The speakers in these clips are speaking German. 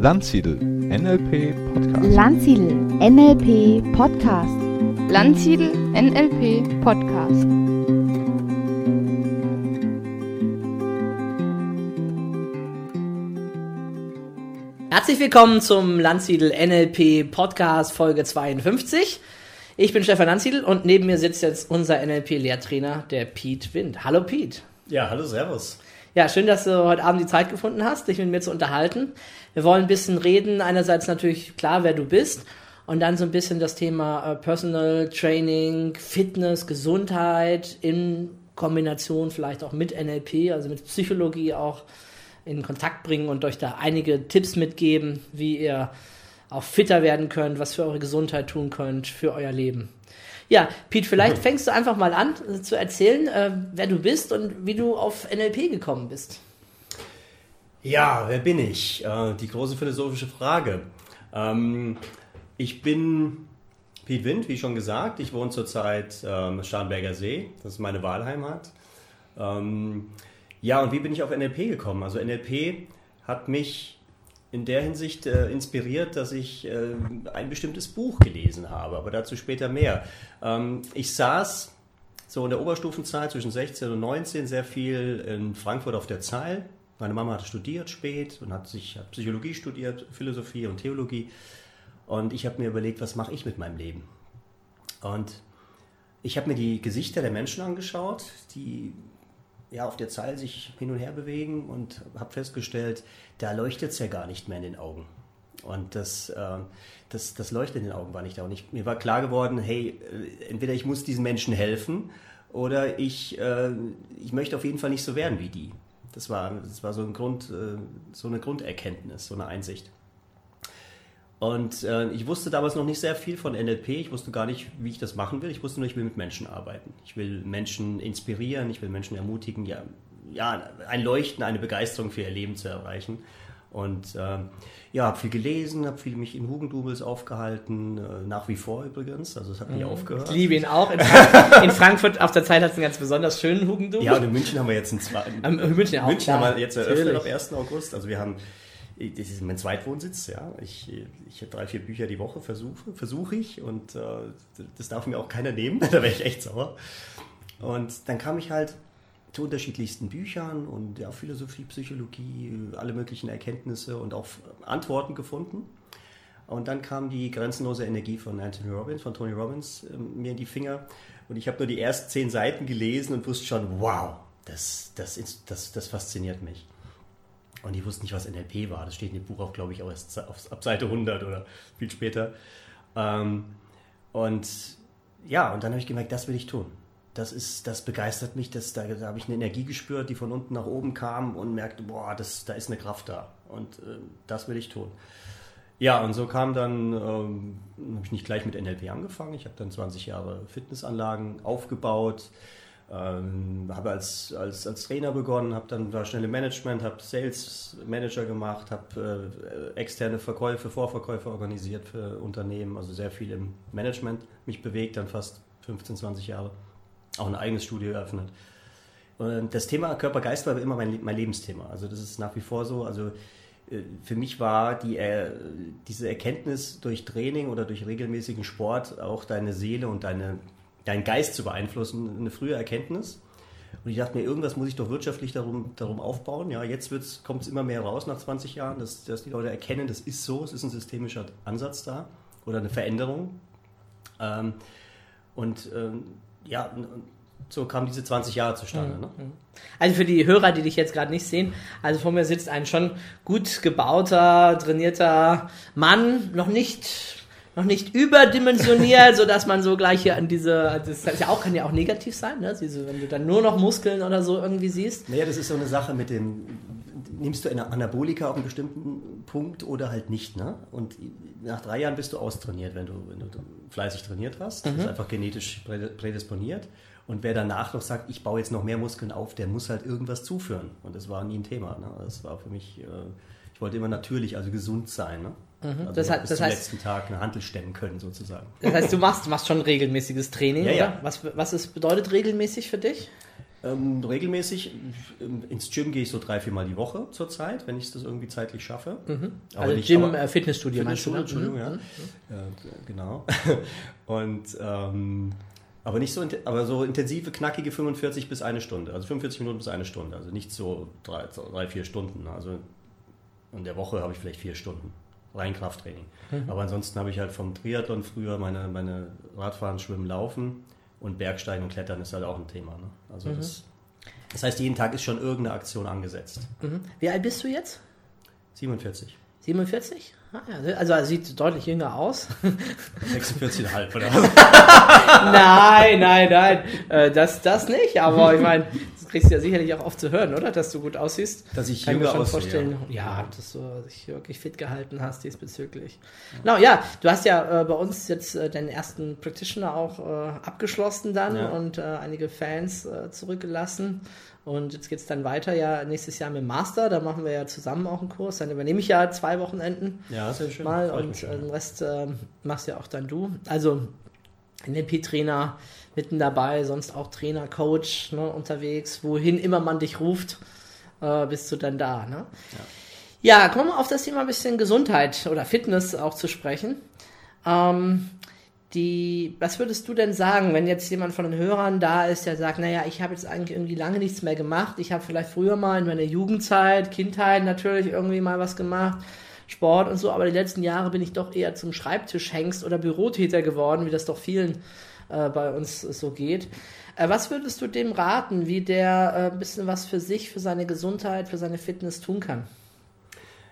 Landsiedel NLP Podcast. Landsiedel NLP Podcast. Landsiedel NLP Podcast. Herzlich willkommen zum Landsiedel NLP Podcast Folge 52. Ich bin Stefan Landsiedel und neben mir sitzt jetzt unser NLP-Lehrtrainer, der Pete Wind. Hallo Pete. Ja, hallo, Servus. Ja, schön, dass du heute Abend die Zeit gefunden hast, dich mit mir zu unterhalten. Wir wollen ein bisschen reden. Einerseits natürlich klar, wer du bist. Und dann so ein bisschen das Thema äh, Personal Training, Fitness, Gesundheit in Kombination vielleicht auch mit NLP, also mit Psychologie auch in Kontakt bringen und euch da einige Tipps mitgeben, wie ihr auch fitter werden könnt, was für eure Gesundheit tun könnt, für euer Leben. Ja, Pete, vielleicht fängst du einfach mal an äh, zu erzählen, äh, wer du bist und wie du auf NLP gekommen bist. Ja, wer bin ich? Äh, die große philosophische Frage. Ähm, ich bin Pete Wind, wie schon gesagt. Ich wohne zurzeit ähm, Starnberger See. Das ist meine Wahlheimat. Ähm, ja, und wie bin ich auf NLP gekommen? Also NLP hat mich in der Hinsicht äh, inspiriert, dass ich äh, ein bestimmtes Buch gelesen habe, aber dazu später mehr. Ähm, ich saß so in der Oberstufenzeit zwischen 16 und 19 sehr viel in Frankfurt auf der Zeil. Meine Mama hat studiert spät und hat sich hat Psychologie studiert, Philosophie und Theologie. Und ich habe mir überlegt, was mache ich mit meinem Leben? Und ich habe mir die Gesichter der Menschen angeschaut, die ja, auf der Zeile sich hin und her bewegen und habe festgestellt, da leuchtet es ja gar nicht mehr in den Augen. Und das, äh, das, das Leuchten in den Augen war nicht da. Und ich, mir war klar geworden, hey, äh, entweder ich muss diesen Menschen helfen oder ich, äh, ich möchte auf jeden Fall nicht so werden wie die. Das war, das war so, ein Grund, äh, so eine Grunderkenntnis, so eine Einsicht. Und äh, ich wusste damals noch nicht sehr viel von NLP. Ich wusste gar nicht, wie ich das machen will. Ich wusste nur, ich will mit Menschen arbeiten. Ich will Menschen inspirieren, ich will Menschen ermutigen, ja, ja ein Leuchten, eine Begeisterung für ihr Leben zu erreichen. Und äh, ja, habe viel gelesen, habe viel mich in Hugendubels aufgehalten, äh, nach wie vor übrigens. Also es hat nie mhm. aufgehört. Ich liebe ihn auch. In, Frank in Frankfurt auf der Zeit hat es einen ganz besonders schönen Hugendubel. Ja, und in München haben wir jetzt einen zweiten. Ähm, München, auch, München haben wir jetzt eröffnet am 1. August. Also wir haben das ist mein Zweitwohnsitz, ja. Ich, ich habe drei, vier Bücher die Woche, versuche, versuche ich und äh, das darf mir auch keiner nehmen, da wäre ich echt sauer. Und dann kam ich halt zu unterschiedlichsten Büchern und ja, Philosophie, Psychologie, alle möglichen Erkenntnisse und auch Antworten gefunden. Und dann kam die grenzenlose Energie von Anthony Robbins, von Tony Robbins, äh, mir in die Finger. Und ich habe nur die ersten zehn Seiten gelesen und wusste schon, wow, das, das, das, das fasziniert mich. Und die wussten nicht, was NLP war. Das steht in dem Buch auch, glaube ich, auch erst auf, ab Seite 100 oder viel später. Ähm, und ja, und dann habe ich gemerkt, das will ich tun. Das, ist, das begeistert mich, das, da, da habe ich eine Energie gespürt, die von unten nach oben kam und merkte, boah, das, da ist eine Kraft da. Und äh, das will ich tun. Ja, und so kam dann, ähm, habe ich nicht gleich mit NLP angefangen. Ich habe dann 20 Jahre Fitnessanlagen aufgebaut, ähm, habe als, als, als Trainer begonnen, habe dann war schnell im Management, habe Sales Manager gemacht, habe äh, externe Verkäufe, Vorverkäufe organisiert für Unternehmen, also sehr viel im Management mich bewegt, dann fast 15, 20 Jahre. Auch ein eigenes Studio eröffnet. Und das Thema Körper-Geist war immer mein, mein Lebensthema. Also das ist nach wie vor so. Also äh, für mich war die, äh, diese Erkenntnis durch Training oder durch regelmäßigen Sport auch deine Seele und deine deinen Geist zu beeinflussen, eine frühe Erkenntnis. Und ich dachte mir, irgendwas muss ich doch wirtschaftlich darum, darum aufbauen. Ja, jetzt kommt es immer mehr raus nach 20 Jahren, dass, dass die Leute erkennen, das ist so, es ist ein systemischer Ansatz da oder eine Veränderung. Ähm, und ähm, ja, so kamen diese 20 Jahre zustande. Mhm. Ne? Mhm. Also für die Hörer, die dich jetzt gerade nicht sehen, also vor mir sitzt ein schon gut gebauter, trainierter Mann, noch nicht noch nicht überdimensioniert, so dass man so gleich hier an diese, das ist ja auch, kann ja auch negativ sein, ne? Diese, wenn du dann nur noch Muskeln oder so irgendwie siehst. Naja, das ist so eine Sache mit dem, nimmst du eine Anabolika auf einen bestimmten Punkt oder halt nicht, ne? Und nach drei Jahren bist du austrainiert, wenn du, wenn du fleißig trainiert hast. Das mhm. ist einfach genetisch prädisponiert. Und wer danach noch sagt, ich baue jetzt noch mehr Muskeln auf, der muss halt irgendwas zuführen. Und das war nie ein Thema. Ne? Das war für mich, äh, ich wollte immer natürlich, also gesund sein. Ne? Mhm. Also das, bis das zum heißt, letzten Tag eine Handel stemmen können, sozusagen. Das heißt, du machst, machst schon regelmäßiges Training, ja, oder? Ja. Was, was ist, bedeutet regelmäßig für dich? Ähm, regelmäßig ähm, ins Gym gehe ich so drei, viermal die Woche zurzeit, wenn ich das irgendwie zeitlich schaffe. Aber Also nicht- Gym, aber- äh, Fitnessstudio meinst du? Fitnessstudio, ne? Entschuldigung, ja. ja. Genau. Und ähm, aber nicht so, aber so intensive, knackige 45 bis eine Stunde. Also 45 Minuten bis eine Stunde. Also nicht so drei, drei vier Stunden. Also in der Woche habe ich vielleicht vier Stunden. Rein Krafttraining. Aber ansonsten habe ich halt vom Triathlon früher meine, meine Radfahren, Schwimmen, Laufen und Bergsteigen und Klettern ist halt auch ein Thema. Ne? Also das, das heißt, jeden Tag ist schon irgendeine Aktion angesetzt. Mhm. Wie alt bist du jetzt? 47. 47? Ah, also er sieht deutlich jünger aus. 46,5 oder nein, nein, nein. Äh, das, das nicht, aber ich meine, kriegst du ja sicherlich auch oft zu hören, oder? Dass du gut aussiehst. Dass ich Kann mir jünger schon aussehe, vorstellen. Ja, dass du dich wirklich fit gehalten hast diesbezüglich. Genau, ja, du hast ja äh, bei uns jetzt äh, deinen ersten Practitioner auch äh, abgeschlossen dann Ja. und äh, einige Fans äh, zurückgelassen. Und jetzt geht es dann weiter, ja, nächstes Jahr mit dem Master. Da machen wir ja zusammen auch einen Kurs. Dann übernehme ich ja zwei Wochenenden Ja, sehr schön. mal und den Rest äh, machst ja auch dann du. Also NLP-Trainer mitten dabei, sonst auch Trainer, Coach ne, unterwegs, wohin immer man dich ruft, äh, bist du dann da. Ne? Ja. kommen wir auf das Thema ein bisschen Gesundheit oder Fitness auch zu sprechen. Ähm, die, was würdest du denn sagen, wenn jetzt jemand von den Hörern da ist, der sagt, naja, ich habe jetzt eigentlich irgendwie lange nichts mehr gemacht. Ich habe vielleicht früher mal in meiner Jugendzeit, Kindheit natürlich irgendwie mal was gemacht, Sport und so, aber die letzten Jahre bin ich doch eher zum Schreibtischhengst oder Bürotäter geworden, wie das doch vielen äh, bei uns so geht. Äh, was würdest du dem raten, wie der äh, ein bisschen was für sich, für seine Gesundheit, für seine Fitness tun kann?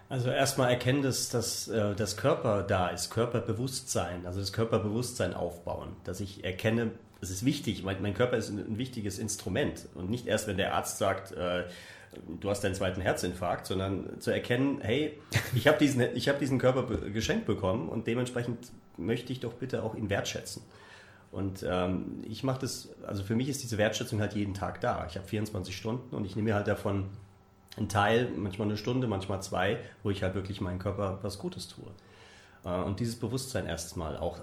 Also erstmal erkennen, dass, dass äh, das Körper da ist, Körperbewusstsein, also das Körperbewusstsein aufbauen, dass ich erkenne, das ist wichtig, mein, mein Körper ist ein, ein wichtiges Instrument und nicht erst, wenn der Arzt sagt, äh, du hast deinen zweiten Herzinfarkt, sondern zu erkennen, hey, ich habe diesen, ich hab diesen Körper geschenkt bekommen und dementsprechend möchte ich doch bitte auch ihn wertschätzen. Und ähm, ich mache das, also für mich ist diese Wertschätzung halt jeden Tag da. Ich habe 24 Stunden und ich nehme mir halt davon einen Teil, manchmal eine Stunde, manchmal zwei, wo ich halt wirklich meinem Körper was Gutes tue. Äh, Und dieses Bewusstsein erstmal auch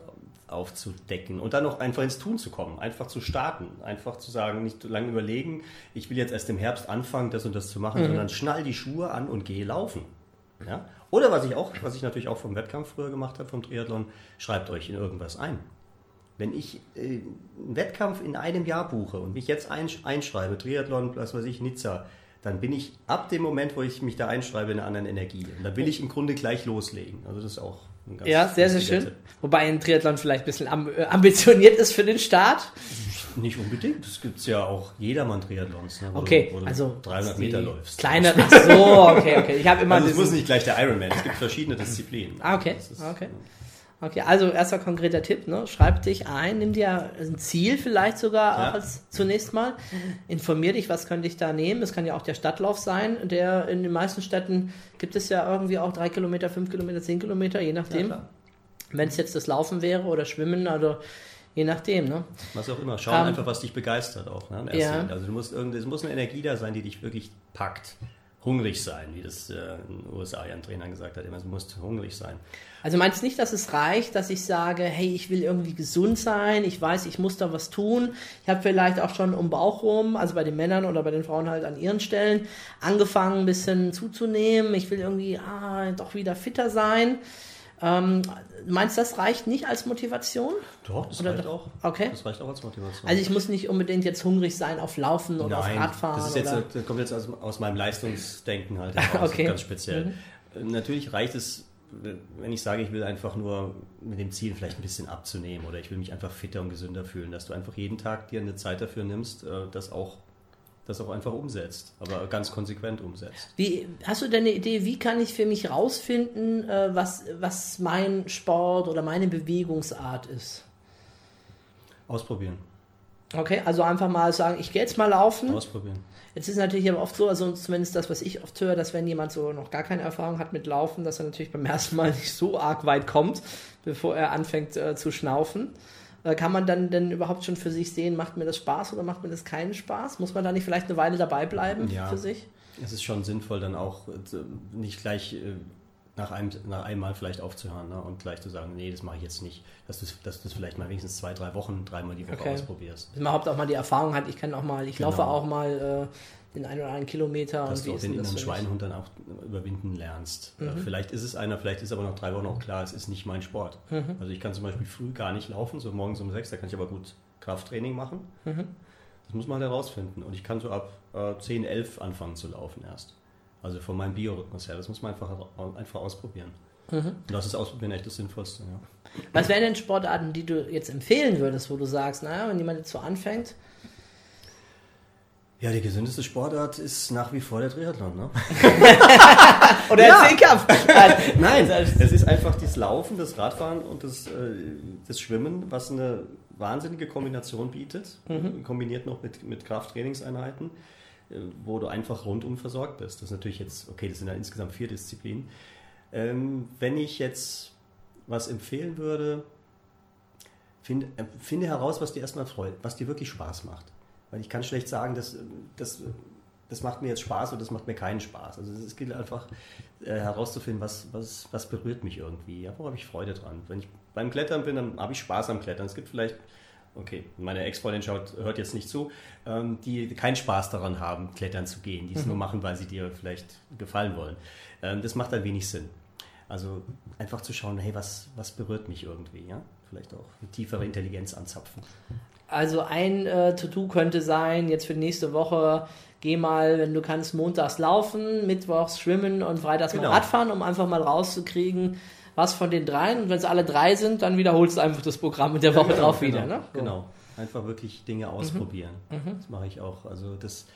aufzudecken und dann noch einfach ins Tun zu kommen, einfach zu starten, einfach zu sagen, nicht lange überlegen, ich will jetzt erst im Herbst anfangen, das und das zu machen, sondern schnall die Schuhe an und gehe laufen. Ja? Oder was ich auch, was ich natürlich auch vom Wettkampf früher gemacht habe, vom Triathlon, schreibt euch in irgendwas ein. Wenn ich äh, einen Wettkampf in einem Jahr buche und mich jetzt einsch einschreibe, Triathlon, was weiß ich, Nizza, dann bin ich ab dem Moment, wo ich mich da einschreibe, in einer anderen Energie. Und da will ich im Grunde gleich loslegen. Also das ist auch Ja, sehr, sehr schön. Wobei ein Triathlon vielleicht ein bisschen äh, ambitioniert ist für den Start. Nicht unbedingt. Es gibt ja auch jedermann-Triathlons, ne, wo Okay, du, wo also 300 die Meter läufst. Kleine, ach so, okay, okay. Ich habe immer Also es muss nicht gleich der Ironman. Es gibt verschiedene Disziplinen. Ah, okay, Das ist- okay. Okay, also erster konkreter Tipp, ne? Schreib dich ein, nimm dir ein Ziel vielleicht sogar Ja. als zunächst mal. Informier dich, was könnte ich da nehmen. Es kann ja auch der Stadtlauf sein, der in den meisten Städten gibt es ja irgendwie auch drei Kilometer, fünf Kilometer, zehn Kilometer, je nachdem. klar. Wenn es jetzt das Laufen wäre oder Schwimmen, also je nachdem, ne? Was auch immer. Schau Ähm, einfach, was dich begeistert auch. Ne? ja. Also du musst irgendwie, es muss eine Energie da sein, die dich wirklich packt. Hungrig sein, wie das äh, in USA ja ein Trainer gesagt hat. Immer, du musst hungrig sein. Also meinst du nicht, dass es reicht, dass ich sage, hey, ich will irgendwie gesund sein, ich weiß, ich muss da was tun. Ich habe vielleicht auch schon um Bauch rum, also bei den Männern oder bei den Frauen halt an ihren Stellen, angefangen ein bisschen zuzunehmen. Ich will irgendwie ah, doch wieder fitter sein. Ähm, meinst du, das reicht nicht als Motivation? Doch, das Oder reicht doch? auch. Okay. Das reicht auch als Motivation. Also ich muss nicht unbedingt jetzt hungrig sein auf Laufen oder Nein, auf Radfahren. das, ist jetzt, oder? das kommt jetzt aus, aus meinem Leistungsdenken halt heraus, Okay. Mhm. ganz speziell. Äh, Natürlich reicht es, wenn ich sage, ich will einfach nur mit dem Ziel vielleicht ein bisschen abzunehmen oder ich will mich einfach fitter und gesünder fühlen, dass du einfach jeden Tag dir eine Zeit dafür nimmst, äh, das auch, das auch einfach umsetzt, aber ganz konsequent umsetzt. Wie, hast du denn eine Idee, wie kann ich für mich rausfinden, äh, was, was mein Sport oder meine Bewegungsart ist? Ausprobieren, Okay, also einfach mal sagen, ich gehe jetzt mal laufen. ausprobieren. Jetzt ist natürlich aber oft so, also zumindest das, was ich oft höre, dass wenn jemand so noch gar keine Erfahrung hat mit Laufen, dass er natürlich beim ersten Mal nicht so arg weit kommt, bevor er anfängt äh, zu schnaufen. Äh, kann man dann denn überhaupt schon für sich sehen, macht mir das Spaß oder macht mir das keinen Spaß? Muss man da nicht vielleicht eine Weile dabei bleiben Ja. für sich? Es ist schon sinnvoll, dann auch äh, nicht gleich äh, nach einem, nach einem Mal vielleicht aufzuhören ne? und gleich zu sagen, nee, das mache ich jetzt nicht. Dass du dass du es vielleicht mal wenigstens zwei, drei Wochen, dreimal die Woche Okay. ausprobierst. Dass man überhaupt auch mal die Erfahrung hat, ich kann auch mal, ich Genau. laufe auch mal den einen oder anderen Kilometer Dass und du auch den inneren? Schweinehund dann auch überwinden lernst. Mhm. Äh, Vielleicht ist es einer, vielleicht ist aber nach drei Wochen auch klar, es ist nicht mein Sport. Mhm. Also ich kann zum Beispiel früh gar nicht laufen, so morgens um sechs, da kann ich aber gut Krafttraining machen. Mhm. Das muss man halt herausfinden. Und ich kann so ab äh, 10, 11 anfangen zu laufen erst. Also von meinem Biorhythmus her. Das muss man einfach, einfach ausprobieren. Mhm. Und das ist Ausprobieren echt das Sinnvollste. Ja. Was wären denn Sportarten, die du jetzt empfehlen würdest, wo du sagst, naja, wenn jemand jetzt so anfängt, ja, die gesündeste Sportart ist nach wie vor der Triathlon. Ne? oder Ja. Zehnkampf. Nein, es ist einfach das Laufen, das Radfahren und das, äh, das Schwimmen, was eine wahnsinnige Kombination bietet, kombiniert noch mit, mit Krafttrainingseinheiten, äh, wo du einfach rundum versorgt bist. Das ist natürlich jetzt, okay, das sind ja insgesamt vier Disziplinen. Ähm, wenn ich jetzt was empfehlen würde, find, äh, finde heraus, was dir erstmal freut, was dir wirklich Spaß macht. Weil ich kann schlecht sagen, dass, das, das macht mir jetzt Spaß oder das macht mir keinen Spaß. Also es gilt einfach äh, herauszufinden, was, was, was berührt mich irgendwie. Ja, wo habe ich Freude dran? Wenn ich beim Klettern bin, dann habe ich Spaß am Klettern. Es gibt vielleicht, okay, meine Ex-Freundin schaut, hört jetzt nicht zu, ähm, die keinen Spaß daran haben, klettern zu gehen, die es nur machen, weil sie dir vielleicht gefallen wollen. Ähm, das macht dann wenig Sinn. Also einfach zu schauen, hey, was, was berührt mich irgendwie, ja? Vielleicht auch eine tiefere Intelligenz anzapfen. Also ein äh, To-Do könnte sein, jetzt für die nächste Woche, geh mal, wenn du kannst, montags laufen, mittwochs schwimmen und freitags Genau. mal Radfahren, um einfach mal rauszukriegen, was von den dreien. Und wenn es alle drei sind, dann wiederholst du einfach das Programm in der Woche drauf genau, wieder. Ne? So. Genau. Einfach wirklich Dinge ausprobieren. Das mache ich auch. Also das,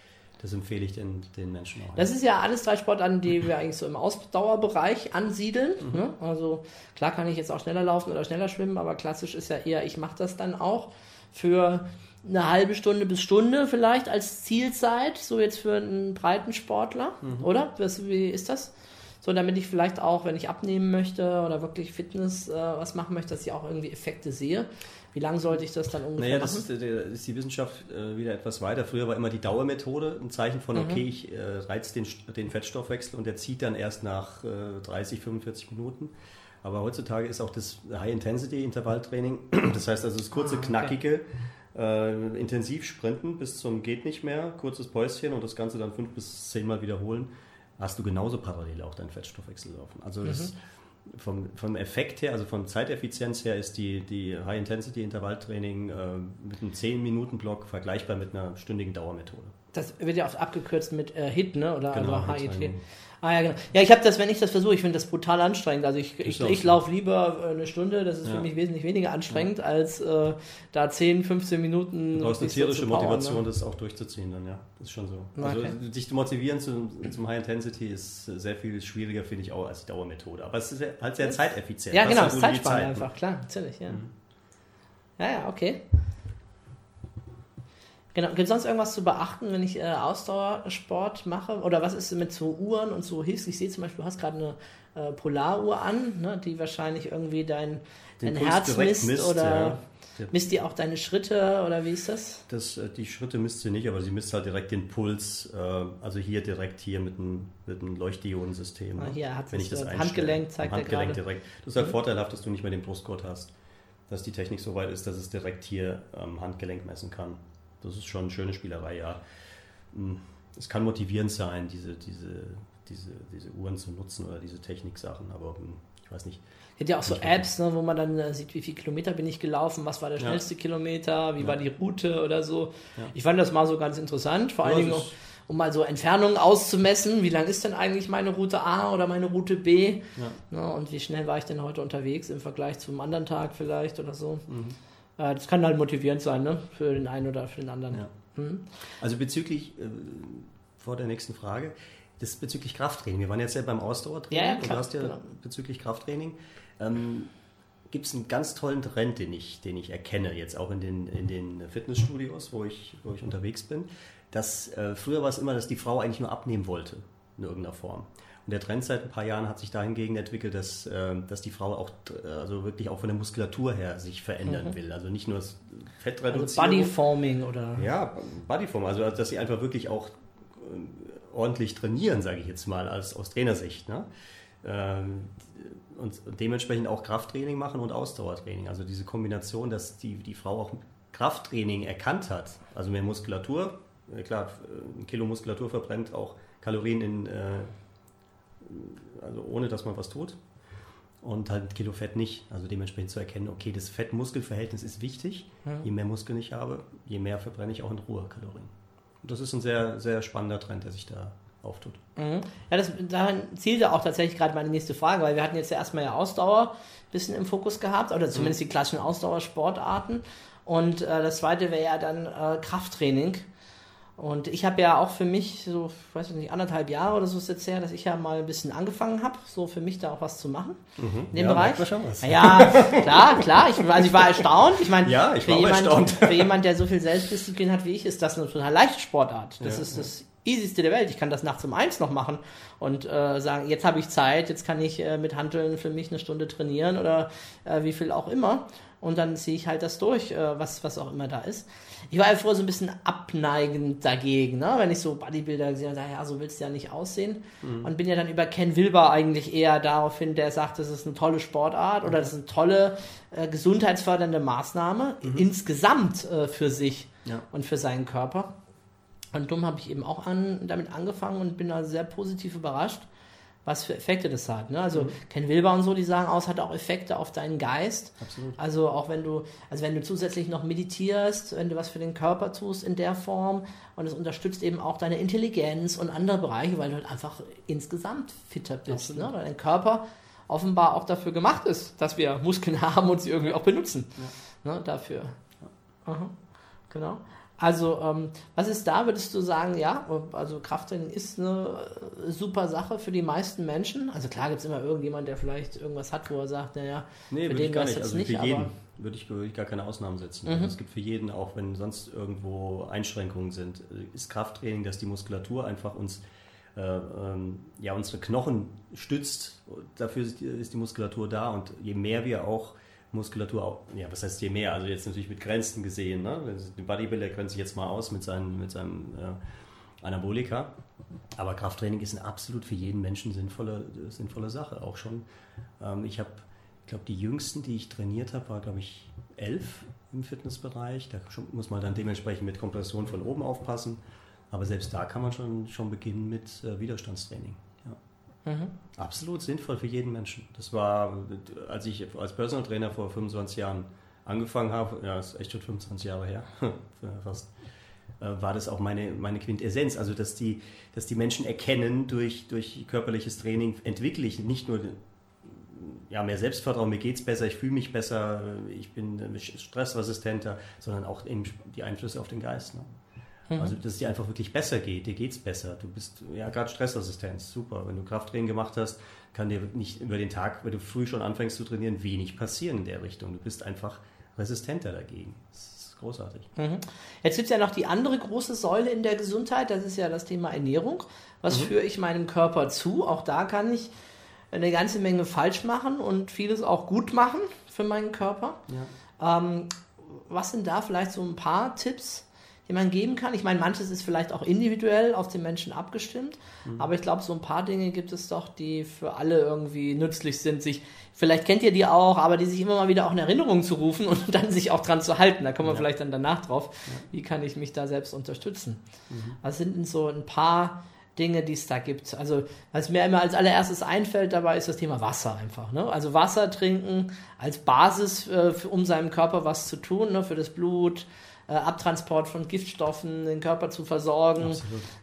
das empfehle ich den, den Menschen auch. Das ist ja alles drei Sportarten, die wir eigentlich so im Ausdauerbereich ansiedeln. Mhm. Ne? Also klar kann ich jetzt auch schneller laufen oder schneller schwimmen, aber klassisch ist ja eher, ich mache das dann auch für eine halbe Stunde bis Stunde vielleicht als Zielzeit, so jetzt für einen breiten Sportler, Mhm. oder? Was, wie ist das? So, damit ich vielleicht auch, wenn ich abnehmen möchte oder wirklich Fitness äh, was machen möchte, dass ich auch irgendwie Effekte sehe. Wie lange sollte ich das dann ungefähr Naja, das ist, äh, ist die Wissenschaft äh, wieder etwas weiter. Früher war immer die Dauermethode ein Zeichen von, Mhm. okay, ich äh, reiz den, den Fettstoffwechsel und der zieht dann erst nach äh, 30, 45 Minuten. Aber heutzutage ist auch das High-Intensity-Intervalltraining, das heißt also das kurze, Ah, okay. knackige, äh, intensiv sprinten bis zum geht nicht mehr, kurzes Päuschen und das Ganze dann fünf bis zehnmal wiederholen, hast du genauso parallel auch deinen Fettstoffwechsel laufen. Also das, vom, vom Effekt her, also von Zeiteffizienz her, ist die, die High-Intensity-Intervalltraining äh, mit einem 10-Minuten-Block vergleichbar mit einer stündigen Dauermethode. Das wird ja oft abgekürzt mit äh, HIT, ne? Oder Genau, also. HIT. Ah ja, genau. Ja, ich habe das, wenn ich das versuche, ich finde das brutal anstrengend. Also ich, ich, Ist ich laufe lieber äh, eine Stunde, das ist für Ja. mich wesentlich weniger anstrengend, als äh, da 10, 15 Minuten. Du brauchst eine tierische powern, Motivation, ne? das auch durchzuziehen dann, ja. Das ist schon so. Okay. Also dich zu motivieren zum, zum High Intensity ist sehr viel schwieriger, finde ich, auch als die Dauermethode. Aber es ist halt sehr zeiteffizient. Ja, Das genau, ist das halt nur die Zeitspanne Zeit. einfach, klar, natürlich, ja. Mhm. Ja, ja, okay. Genau. Gibt es sonst irgendwas zu beachten, wenn ich äh, Ausdauersport mache? Oder was ist mit so Uhren und so Hilfs? Ich sehe zum Beispiel, du hast gerade eine äh, Polaruhr an, ne, die wahrscheinlich irgendwie dein, dein Herz misst, misst, oder ja. Misst die auch deine Schritte oder wie ist das? Das, äh, die Schritte misst sie nicht, aber sie misst halt direkt den Puls, äh, also hier direkt hier mit einem, mit einem Leuchtdiodensystem. Ah, ne? hier hat wenn ich das einstelle. Handgelenk zeigt Handgelenk. Mhm. direkt. Das ist halt vorteilhaft, dass du nicht mehr den Brustgurt hast. Dass die Technik so weit ist, dass es direkt hier am Handgelenk messen kann. Das ist schon eine schöne Spielerei, ja. Hm, Es kann motivierend sein, diese, diese, diese, diese Uhren zu nutzen oder diese Techniksachen, aber hm, ich weiß nicht. Es gibt ja auch so. Apps, ne, wo man dann äh, sieht, wie viele Kilometer bin ich gelaufen, was war der Ja. schnellste Kilometer, wie Ja. war die Route oder so. Ja. Ich fand das mal so ganz interessant, vor Ja, allen Dingen auch, um mal so Entfernungen auszumessen, wie lang ist denn eigentlich meine Route A oder meine Route B Ja. ne, und wie schnell war ich denn heute unterwegs im Vergleich zum anderen Tag vielleicht oder so. Mhm. Äh, das kann halt motivierend sein, ne, für den einen oder für den anderen. Ja. Mhm. Also bezüglich, äh, vor der nächsten Frage, das ist bezüglich Krafttraining. Wir waren jetzt ja beim Ausdauertraining Ja, ja, und klar, du hast ja genau. bezüglich Krafttraining. Ähm, Gibt es einen ganz tollen Trend, den ich, den ich erkenne, jetzt auch in den, in den Fitnessstudios, wo ich, wo ich unterwegs bin. Dass, äh, früher war es immer, dass die Frau eigentlich nur abnehmen wollte, in irgendeiner Form. Und der Trend seit ein paar Jahren hat sich dahingegen entwickelt, dass, äh, dass die Frau auch äh, also wirklich auch von der Muskulatur her sich verändern will. Also nicht nur das Also Fettreduzierung. Bodyforming oder. Ja, Bodyform, also dass sie einfach wirklich auch äh, ordentlich trainieren, sage ich jetzt mal, als aus Trainersicht. Ne? ähm, und dementsprechend auch Krafttraining machen und Ausdauertraining. Also diese Kombination, dass die, die Frau auch Krafttraining erkannt hat, also mehr Muskulatur, äh, klar, ein Kilo Muskulatur verbrennt auch Kalorien in, also ohne dass man was tut. Und halt Kilo Fett nicht. Also dementsprechend zu erkennen, okay, das Fett-Muskel-Verhältnis ist wichtig. Mhm. Je mehr Muskeln ich habe, je mehr verbrenne ich auch in Ruhe Kalorien. Und das ist ein sehr, sehr spannender Trend, der sich da auftut. Mhm. Ja, das, daran zielte auch tatsächlich gerade meine nächste Frage, weil wir hatten jetzt ja erstmal ja Ausdauer ein bisschen im Fokus gehabt, oder zumindest die klassischen Ausdauersportarten. Und äh, das zweite wäre ja dann äh, Krafttraining. Und ich habe ja auch für mich so, ich weiß nicht, anderthalb Jahre oder so ist jetzt her, dass ich ja mal ein bisschen angefangen habe, so für mich da auch was zu machen in dem Ja, Bereich. Ja, klar, klar. Ich, also ich war erstaunt. Ich meine, Ja, ich für, jemand, erstaunt. für jemand, der so viel Selbstdisziplin hat wie ich, ist das eine total leichte Sportart. Das Ja, ist das easyste der Welt. Ich kann das nachts um eins noch machen und äh, sagen, jetzt habe ich Zeit, jetzt kann ich äh, mit Hanteln für mich eine Stunde trainieren oder äh, wie viel auch immer. Und dann ziehe ich halt das durch, äh, was, was auch immer da ist. Ich war ja vorher so ein bisschen abneigend dagegen, ne? wenn ich so Bodybuilder gesehen habe, ja, so willst du ja nicht aussehen. Und bin ja dann über Ken Wilber eigentlich eher daraufhin, der sagt, das ist eine tolle Sportart oder das ist eine tolle äh, gesundheitsfördernde Maßnahme insgesamt äh, für sich Ja. und für seinen Körper. Und dumm habe ich eben auch an, damit angefangen und bin da sehr positiv überrascht, was für Effekte das hat. Ne? Also Ken Wilber und so, die sagen aus, hat auch Effekte auf deinen Geist. Absolut. Also auch wenn du, also wenn du zusätzlich noch meditierst, wenn du was für den Körper tust in der Form und es unterstützt eben auch deine Intelligenz und andere Bereiche, weil du halt einfach insgesamt fitter bist. Ne? Weil dein Körper offenbar auch dafür gemacht ist, dass wir Muskeln haben und sie irgendwie auch benutzen. Ne? Dafür. Aha. Genau. Also, ähm, was ist da, würdest du sagen, ja, also Krafttraining ist eine äh, super Sache für die meisten Menschen? Also klar gibt es immer irgendjemand, der vielleicht irgendwas hat, wo er sagt, naja, Nee, für würde ich den gar wär's nicht. jetzt Also für nicht, jeden aber- würde ich, würde ich gar keine Ausnahmen setzen. Mhm. Also es gibt für jeden, auch wenn sonst irgendwo Einschränkungen sind, ist Krafttraining, dass die Muskulatur einfach uns, äh, ähm, ja, unsere Knochen stützt. Dafür ist die Muskulatur da und je mehr wir auch Muskulatur, au- ja, was heißt je mehr? Also jetzt natürlich mit Grenzen gesehen. Ne? Den Bodybuilder kennt sich jetzt mal aus mit seinem, mit seinem äh, Anabolika. Aber Krafttraining ist eine absolut für jeden Menschen sinnvolle, sinnvolle Sache. Auch schon, ähm, ich habe, ich glaube, die jüngsten, die ich trainiert habe, war, glaube ich, elf im Fitnessbereich. Da muss man dann dementsprechend mit Kompression von oben aufpassen. Aber selbst da kann man schon, schon beginnen mit äh, Widerstandstraining. Mhm. Absolut sinnvoll für jeden Menschen. Das war, als ich als Personal Trainer vor 25 Jahren angefangen habe, ja, ist echt schon 25 Jahre her, fast, äh, war das auch meine, meine Quintessenz. Also, dass die, dass die Menschen erkennen, durch, durch körperliches Training entwickle ich nicht nur ja, mehr Selbstvertrauen, mir geht's besser, ich fühle mich besser, ich bin stressresistenter, sondern auch eben die Einflüsse auf den Geist. Ne? Also, dass es dir einfach wirklich besser geht, dir geht's besser. Du bist, ja, gerade Stressresistenz, super. Wenn du Krafttraining gemacht hast, kann dir nicht über den Tag, wenn du früh schon anfängst zu trainieren, wenig passieren in der Richtung. Du bist einfach resistenter dagegen. Das ist großartig. Mhm. Jetzt gibt es ja noch die andere große Säule in der Gesundheit, das ist ja das Thema Ernährung. Was Mhm. führe ich meinem Körper zu? Auch da kann ich eine ganze Menge falsch machen und vieles auch gut machen für meinen Körper. Ähm, was sind da vielleicht so ein paar Tipps, die man geben kann? Ich meine, manches ist vielleicht auch individuell auf den Menschen abgestimmt, Mhm. aber ich glaube, so ein paar Dinge gibt es doch, die für alle irgendwie nützlich sind, sich, vielleicht kennt ihr die auch, aber die sich immer mal wieder auch in Erinnerung zu rufen und dann sich auch dran zu halten. Da kommen wir Ja. vielleicht dann danach drauf. Wie kann ich mich da selbst unterstützen? Mhm. Was sind denn so ein paar Dinge, die es da gibt? Also, was mir immer als allererstes einfällt dabei, ist das Thema Wasser einfach. Ne? Also Wasser trinken als Basis, äh, für, um seinem Körper was zu tun, ne? für das Blut, äh, Abtransport von Giftstoffen, den Körper zu versorgen,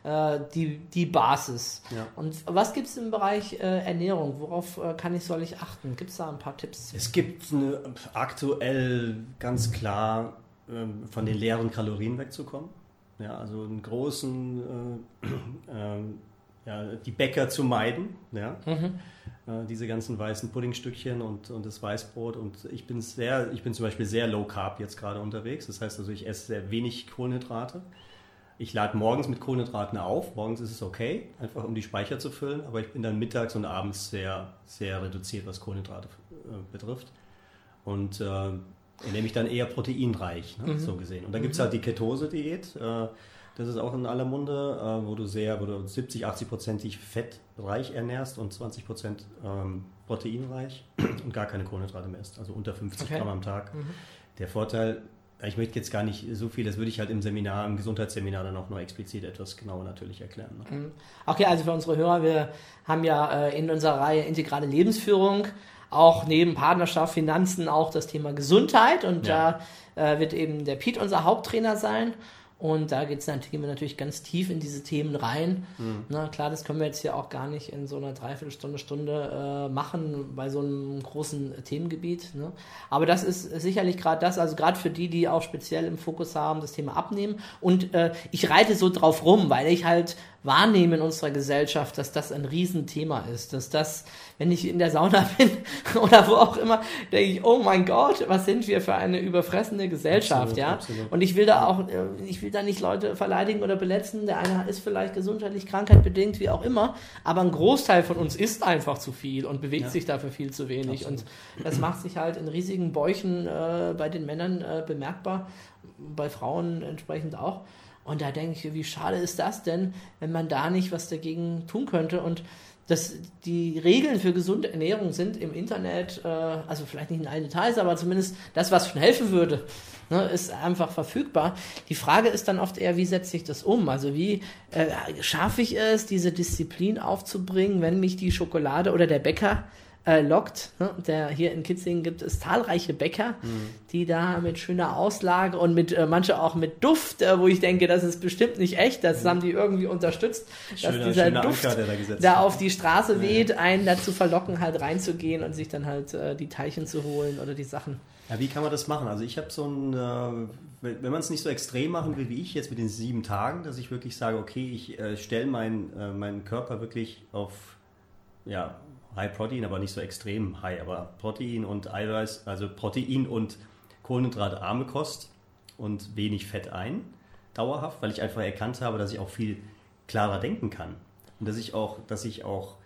äh, die, die Basis. Ja. Und was gibt es im Bereich äh, Ernährung? Worauf äh, kann ich, soll ich achten? Gibt es da ein paar Tipps? Es gibt eine, aktuell ganz klar ähm, von den leeren Kalorien wegzukommen. Ja, also einen großen, äh, ähm, ja, die Bäcker zu meiden. Ja. Äh, diese ganzen weißen Puddingstückchen und, und das Weißbrot. Und ich bin sehr, ich bin zum Beispiel sehr low carb jetzt gerade unterwegs. Das heißt also, ich esse sehr wenig Kohlenhydrate. Ich lade morgens mit Kohlenhydraten auf. Morgens ist es okay, einfach um die Speicher zu füllen. Aber ich bin dann mittags und abends sehr, sehr reduziert, was Kohlenhydrate äh, betrifft. Und äh, ernähre mich dann eher proteinreich, ne, so gesehen. Und dann gibt es halt die Ketose-Diät, äh, Das ist auch in aller Munde, äh, wo du sehr, wo du 70, 80 Prozent dich fettreich ernährst und 20 Prozent ähm, proteinreich und gar keine Kohlenhydrate mehr isst. Also unter 50 Okay. Gramm am Tag. Der Vorteil, ich möchte jetzt gar nicht so viel, das würde ich halt im Seminar, im Gesundheitsseminar dann auch noch explizit etwas genauer natürlich erklären. Ne? Okay, also für unsere Hörer, wir haben ja äh, in unserer Reihe integrale Lebensführung auch neben Partnerschaft, Finanzen auch das Thema Gesundheit und Ja. da äh, wird eben der Piet unser Haupttrainer sein. Und da geht's dann, gehen wir natürlich ganz tief in diese Themen rein. Na klar, das können wir jetzt hier auch gar nicht in so einer Dreiviertelstunde, Stunde äh, machen bei so einem großen Themengebiet. Ne? Aber das ist sicherlich gerade das, also gerade für die, die auch speziell im Fokus haben, das Thema Abnehmen. Und äh, ich reite so drauf rum, weil ich halt wahrnehme in unserer Gesellschaft, dass das ein Riesenthema ist. Dass das, wenn ich in der Sauna bin oder wo auch immer, denke ich, oh mein Gott, was sind wir für eine überfressene Gesellschaft, Absolut, ja? absolut. Und ich will da auch, äh, ich will da nicht Leute verleidigen oder belätzen. Der eine ist vielleicht gesundheitlich, krankheitbedingt, wie auch immer. Aber ein Großteil von uns isst einfach zu viel und bewegt Ja. sich dafür viel zu wenig. Absolut. Und das macht sich halt in riesigen Bäuchen äh, bei den Männern äh, bemerkbar, bei Frauen entsprechend auch. Und da denke ich, wie schade ist das denn, wenn man da nicht was dagegen tun könnte und dass die Regeln für gesunde Ernährung sind im Internet, äh, also vielleicht nicht in allen Details, aber zumindest das, was schon helfen würde, ne, ist einfach verfügbar. Die Frage ist dann oft eher, wie setze ich das um? Also wie äh, schaffe ich es, diese Disziplin aufzubringen, wenn mich die Schokolade oder der Bäcker äh, lockt. Ne? Der hier in Kitzingen gibt es zahlreiche Bäcker, Mhm. die da mit schöner Auslage und mit äh, manche auch mit Duft, äh, wo ich denke, das ist bestimmt nicht echt, das haben die irgendwie unterstützt, dass Mhm. Schöner- dieser schöner Duft Anker, der da da auf die Straße weht, einen dazu verlocken, halt reinzugehen und sich dann halt äh, die Teilchen zu holen oder die Sachen. Ja, wie kann man das machen? Also ich habe so ein, äh, wenn wenn man es nicht so extrem machen will wie ich jetzt mit den sieben Tagen, dass ich wirklich sage, okay, ich äh, stelle meinen äh, meinen Körper wirklich auf ja, High Protein, aber nicht so extrem high, aber Protein und Eiweiß, also Protein und kohlenhydratarme Kost und wenig Fett ein, dauerhaft, weil ich einfach erkannt habe, dass ich auch viel klarer denken kann und dass ich auch, dass ich auch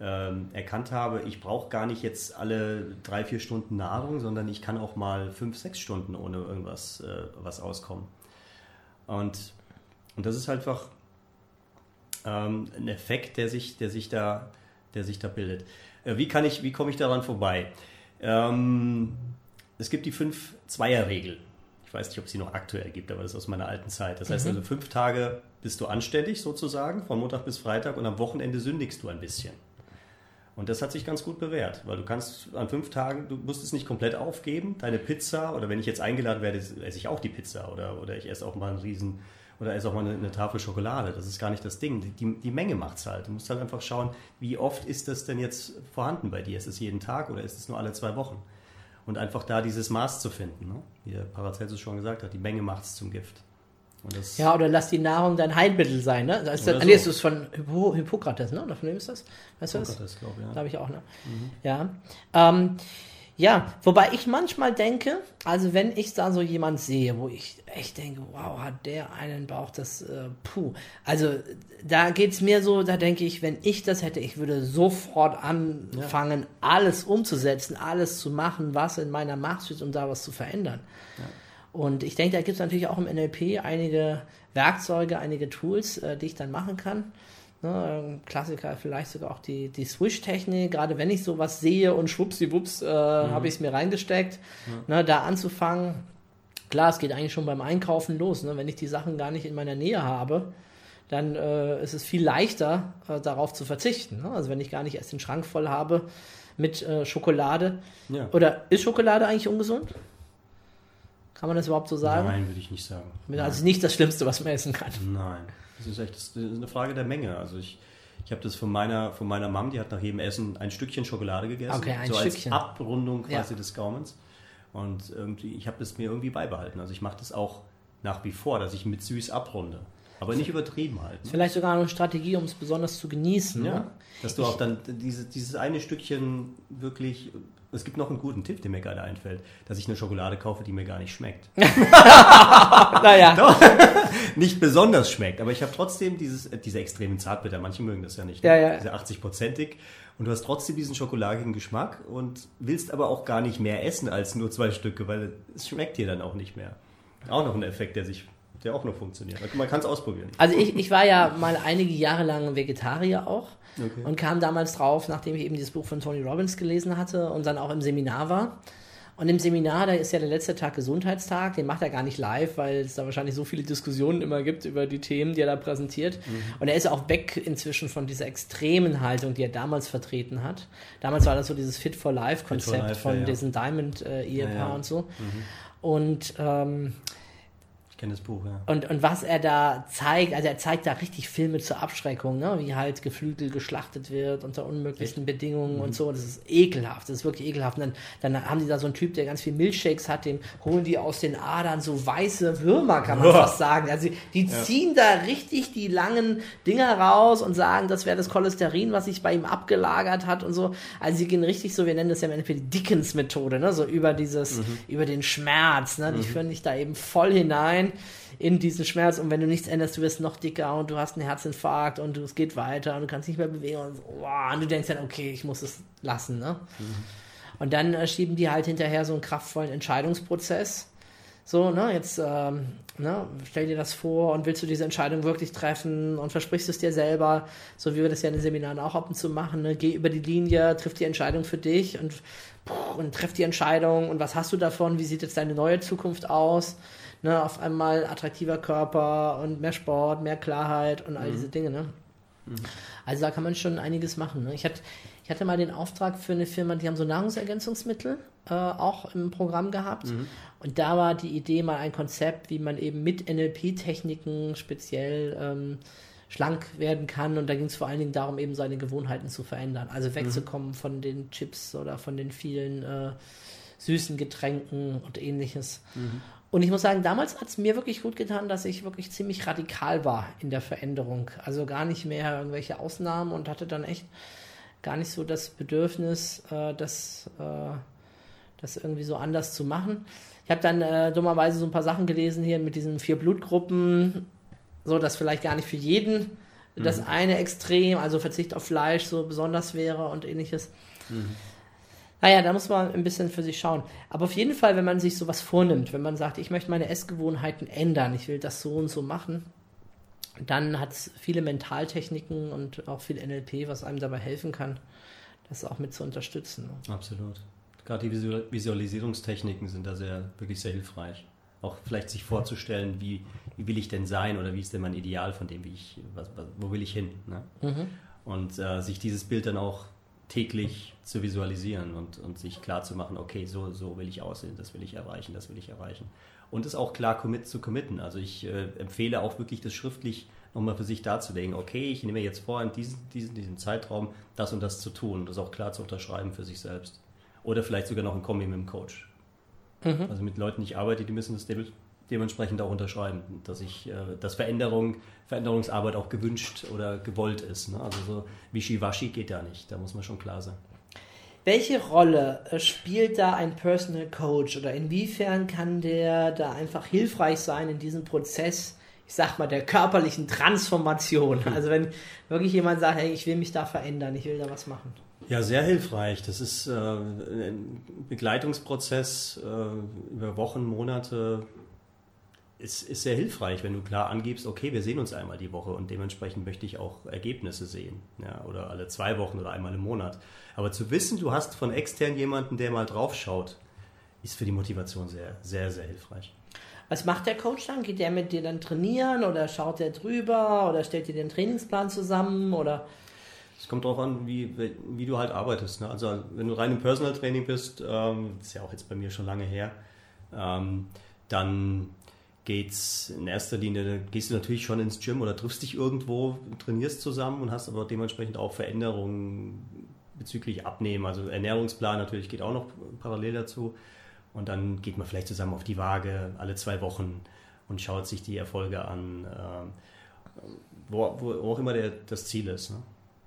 ähm, erkannt habe, ich brauche gar nicht jetzt alle drei, vier Stunden Nahrung, sondern ich kann auch mal fünf, sechs Stunden ohne irgendwas äh, was auskommen. Und, und das ist einfach ähm, ein Effekt, der sich, der sich da, der sich da bildet. Äh, wie kann ich, wie komme ich daran vorbei? Ähm, es gibt die fünf Zweier-Regel. Ich weiß nicht, ob es sie noch aktuell gibt, aber das ist aus meiner alten Zeit. Das heißt also, fünf Tage bist du anständig sozusagen, von Montag bis Freitag und am Wochenende sündigst du ein bisschen. Und das hat sich ganz gut bewährt, weil du kannst an fünf Tagen, du musst es nicht komplett aufgeben, deine Pizza, oder wenn ich jetzt eingeladen werde, esse ich auch die Pizza oder, oder ich esse auch mal einen Riesen, oder esse auch mal eine, eine Tafel Schokolade. Das ist gar nicht das Ding. Die, die Menge macht's halt. Du musst halt einfach schauen, wie oft ist das denn jetzt vorhanden bei dir? Ist es jeden Tag oder ist es nur alle zwei Wochen? Und einfach da dieses Maß zu finden, ne? wie der Paracelsus schon gesagt hat, die Menge macht's zum Gift. Ja, oder lass die Nahrung dein Heilmittel sein, ne? Das ist, das, nee, so. das ist von Hippo, Hippokrates, ne? Oder von wem ist das? Weißt du das? Sokrates, glaub ich, ja. Glaube ich auch, ne? Ja. Ähm, ja, wobei ich manchmal denke, also wenn ich da so jemand sehe, wo ich echt denke, wow, hat der einen Bauch, das, äh, puh. Also da geht's mir so, da denke ich, wenn ich das hätte, ich würde sofort anfangen, alles umzusetzen, alles zu machen, was in meiner Macht steht, um da was zu verändern. Und ich denke, da gibt es natürlich auch im NLP einige Werkzeuge, einige Tools, äh, die ich dann machen kann. Ne, Klassiker vielleicht sogar auch die, die Swish-Technik, gerade wenn ich sowas sehe und schwuppsiwupps äh, habe ich es mir reingesteckt, ne, da anzufangen. Klar, es geht eigentlich schon beim Einkaufen los. Ne? Wenn ich die Sachen gar nicht in meiner Nähe habe, dann äh, ist es viel leichter, äh, darauf zu verzichten. Ne? Also wenn ich gar nicht erst den Schrank voll habe mit äh, Schokolade. Ja. Oder ist Schokolade eigentlich ungesund? Kann man das überhaupt so sagen? Nein, würde ich nicht sagen. Also nicht das Schlimmste, was man essen kann. Nein, das ist echt das ist eine Frage der Menge. Also ich, ich habe das von meiner, von meiner Mom, die hat nach jedem Essen ein Stückchen Schokolade gegessen. Okay, ein so Stückchen. als Abrundung quasi Ja. des Gaumens. Und irgendwie, ich habe das mir irgendwie beibehalten. Also ich mache das auch nach wie vor, dass ich mit süß abrunde. Aber nicht übertrieben halt. Ne? Vielleicht sogar eine Strategie, um es besonders zu genießen. Ja, Ne? dass du auch dann diese, dieses eine Stückchen wirklich. Es gibt noch einen guten Tipp, der mir gerade einfällt, dass ich eine Schokolade kaufe, die mir gar nicht schmeckt. Naja, nicht besonders schmeckt, aber ich habe trotzdem dieses, äh, diese extremen Zartbitter. Manche mögen das ja nicht. ne? Ja, ja. Diese 80-prozentig. Und du hast trotzdem diesen schokoladigen Geschmack und willst aber auch gar nicht mehr essen als nur zwei Stücke, weil es schmeckt dir dann auch nicht mehr. Auch noch ein Effekt, der sich der auch noch funktioniert. Man kann es ausprobieren. Also ich, ich war ja mal einige Jahre lang Vegetarier auch Okay. und kam damals drauf, nachdem ich eben dieses Buch von Tony Robbins gelesen hatte und dann auch im Seminar war. Und im Seminar, da ist ja der letzte Tag Gesundheitstag, den macht er gar nicht live, weil es da wahrscheinlich so viele Diskussionen immer gibt über die Themen, die er da präsentiert. Und er ist auch weg inzwischen von dieser extremen Haltung, die er damals vertreten hat. Damals war das so dieses Fit for Life-Konzept Life, von ja, ja. diesem Diamond-Ehepaar Ja, ja. und so. Und ähm, Ich kenne das Buch, ja. und, und was er da zeigt, also er zeigt da richtig Filme zur Abschreckung, ne? wie halt Geflügel geschlachtet wird unter unmöglichsten Bedingungen und so. Das ist ekelhaft, das ist wirklich ekelhaft. Und dann, dann haben die da so einen Typ, der ganz viel Milchshakes hat, dem holen die aus den Adern so weiße Würmer, kann man Boah. fast sagen. Also die, die ziehen da richtig die langen Dinger raus und sagen, das wäre das Cholesterin, was sich bei ihm abgelagert hat und so. Also sie gehen richtig so, wir nennen das ja im Endeffekt die Dickens-Methode, ne? so über dieses, über den Schmerz. Ne? Die führen dich da eben voll hinein in diesen Schmerz und wenn du nichts änderst, du wirst noch dicker und du hast einen Herzinfarkt und du, es geht weiter und du kannst nicht mehr bewegen und, so, wow, und du denkst dann, okay, ich muss es lassen. Ne? Und dann äh, schieben die halt hinterher so einen kraftvollen Entscheidungsprozess. So, ne, jetzt ähm, ne, stell dir das vor und willst du diese Entscheidung wirklich treffen und versprichst es dir selber, so wie wir das ja in den Seminaren auch ab und zu machen, ne? geh über die Linie, triff die Entscheidung für dich und, und treff die Entscheidung und was hast du davon, wie sieht jetzt deine neue Zukunft aus, ne, auf einmal attraktiver Körper und mehr Sport, mehr Klarheit und all diese Dinge, ne. Also da kann man schon einiges machen. Ne? Ich, hatte, ich hatte mal den Auftrag für eine Firma, die haben so Nahrungsergänzungsmittel äh, auch im Programm gehabt. Und da war die Idee mal ein Konzept, wie man eben mit NLP-Techniken speziell ähm, schlank werden kann. Und da ging es vor allen Dingen darum, eben seine Gewohnheiten zu verändern. Also wegzukommen von den Chips oder von den vielen äh, süßen Getränken und ähnliches. Und ich muss sagen, damals hat es mir wirklich gut getan, dass ich wirklich ziemlich radikal war in der Veränderung. Also gar nicht mehr irgendwelche Ausnahmen und hatte dann echt gar nicht so das Bedürfnis, äh, das, äh, das irgendwie so anders zu machen. Ich habe dann äh, dummerweise so ein paar Sachen gelesen hier mit diesen vier Blutgruppen, so dass vielleicht gar nicht für jeden das eine Extrem, also Verzicht auf Fleisch, so besonders wäre und ähnliches. Naja, da muss man ein bisschen für sich schauen. Aber auf jeden Fall, wenn man sich sowas vornimmt, wenn man sagt, ich möchte meine Essgewohnheiten ändern, ich will das so und so machen, dann hat es viele Mentaltechniken und auch viel NLP, was einem dabei helfen kann, das auch mit zu unterstützen. Absolut. Gerade die Visual- Visualisierungstechniken sind da sehr, wirklich sehr hilfreich. Auch vielleicht sich vorzustellen, wie, wie will ich denn sein oder wie ist denn mein Ideal von dem, wie ich, was, was, wo will ich hin. Ne? Und äh, sich dieses Bild dann auch täglich zu visualisieren und, und sich klar zu machen, okay, so, so will ich aussehen, das will ich erreichen, das will ich erreichen. Und es auch klar commit, zu committen. Also ich äh, empfehle auch wirklich, das schriftlich nochmal für sich darzulegen, okay, ich nehme jetzt vor, in diesem, diesem, diesem Zeitraum das und das zu tun und das auch klar zu unterschreiben für sich selbst. Oder vielleicht sogar noch ein Kombi mit dem Coach. Also mit Leuten, die ich arbeite, die müssen das dementsprechend auch unterschreiben, dass ich, äh, dass Veränderung, Veränderungsarbeit auch gewünscht oder gewollt ist. Ne? Also so Wischiwaschi geht da nicht, da muss man schon klar sein. Welche Rolle äh, spielt da ein Personal Coach oder inwiefern kann der da einfach hilfreich sein in diesem Prozess, ich sag mal, der körperlichen Transformation? Also wenn wirklich jemand sagt, hey, ich will mich da verändern, ich will da was machen. Ja, sehr hilfreich. Das ist äh, ein Begleitungsprozess äh, über Wochen, Monate. Ist, ist sehr hilfreich, wenn du klar angibst, okay, wir sehen uns einmal die Woche und dementsprechend möchte ich auch Ergebnisse sehen. Ja, oder alle zwei Wochen oder einmal im Monat. Aber zu wissen, du hast von extern jemanden, der mal drauf schaut, ist für die Motivation sehr, sehr, sehr hilfreich. Was macht der Coach dann? Geht der mit dir dann trainieren oder schaut der drüber oder stellt dir den Trainingsplan zusammen oder Es kommt darauf an, wie, wie du halt arbeitest. Ne? Also wenn du rein im Personal Training bist, ähm, das ist ja auch jetzt bei mir schon lange her, ähm, dann geht's in erster Linie, gehst du natürlich schon ins Gym oder triffst dich irgendwo, trainierst zusammen und hast aber dementsprechend auch Veränderungen bezüglich Abnehmen. Also Ernährungsplan natürlich geht auch noch parallel dazu. Und dann geht man vielleicht zusammen auf die Waage alle zwei Wochen und schaut sich die Erfolge an, ähm, wo, wo auch immer der, das Ziel ist. Ne?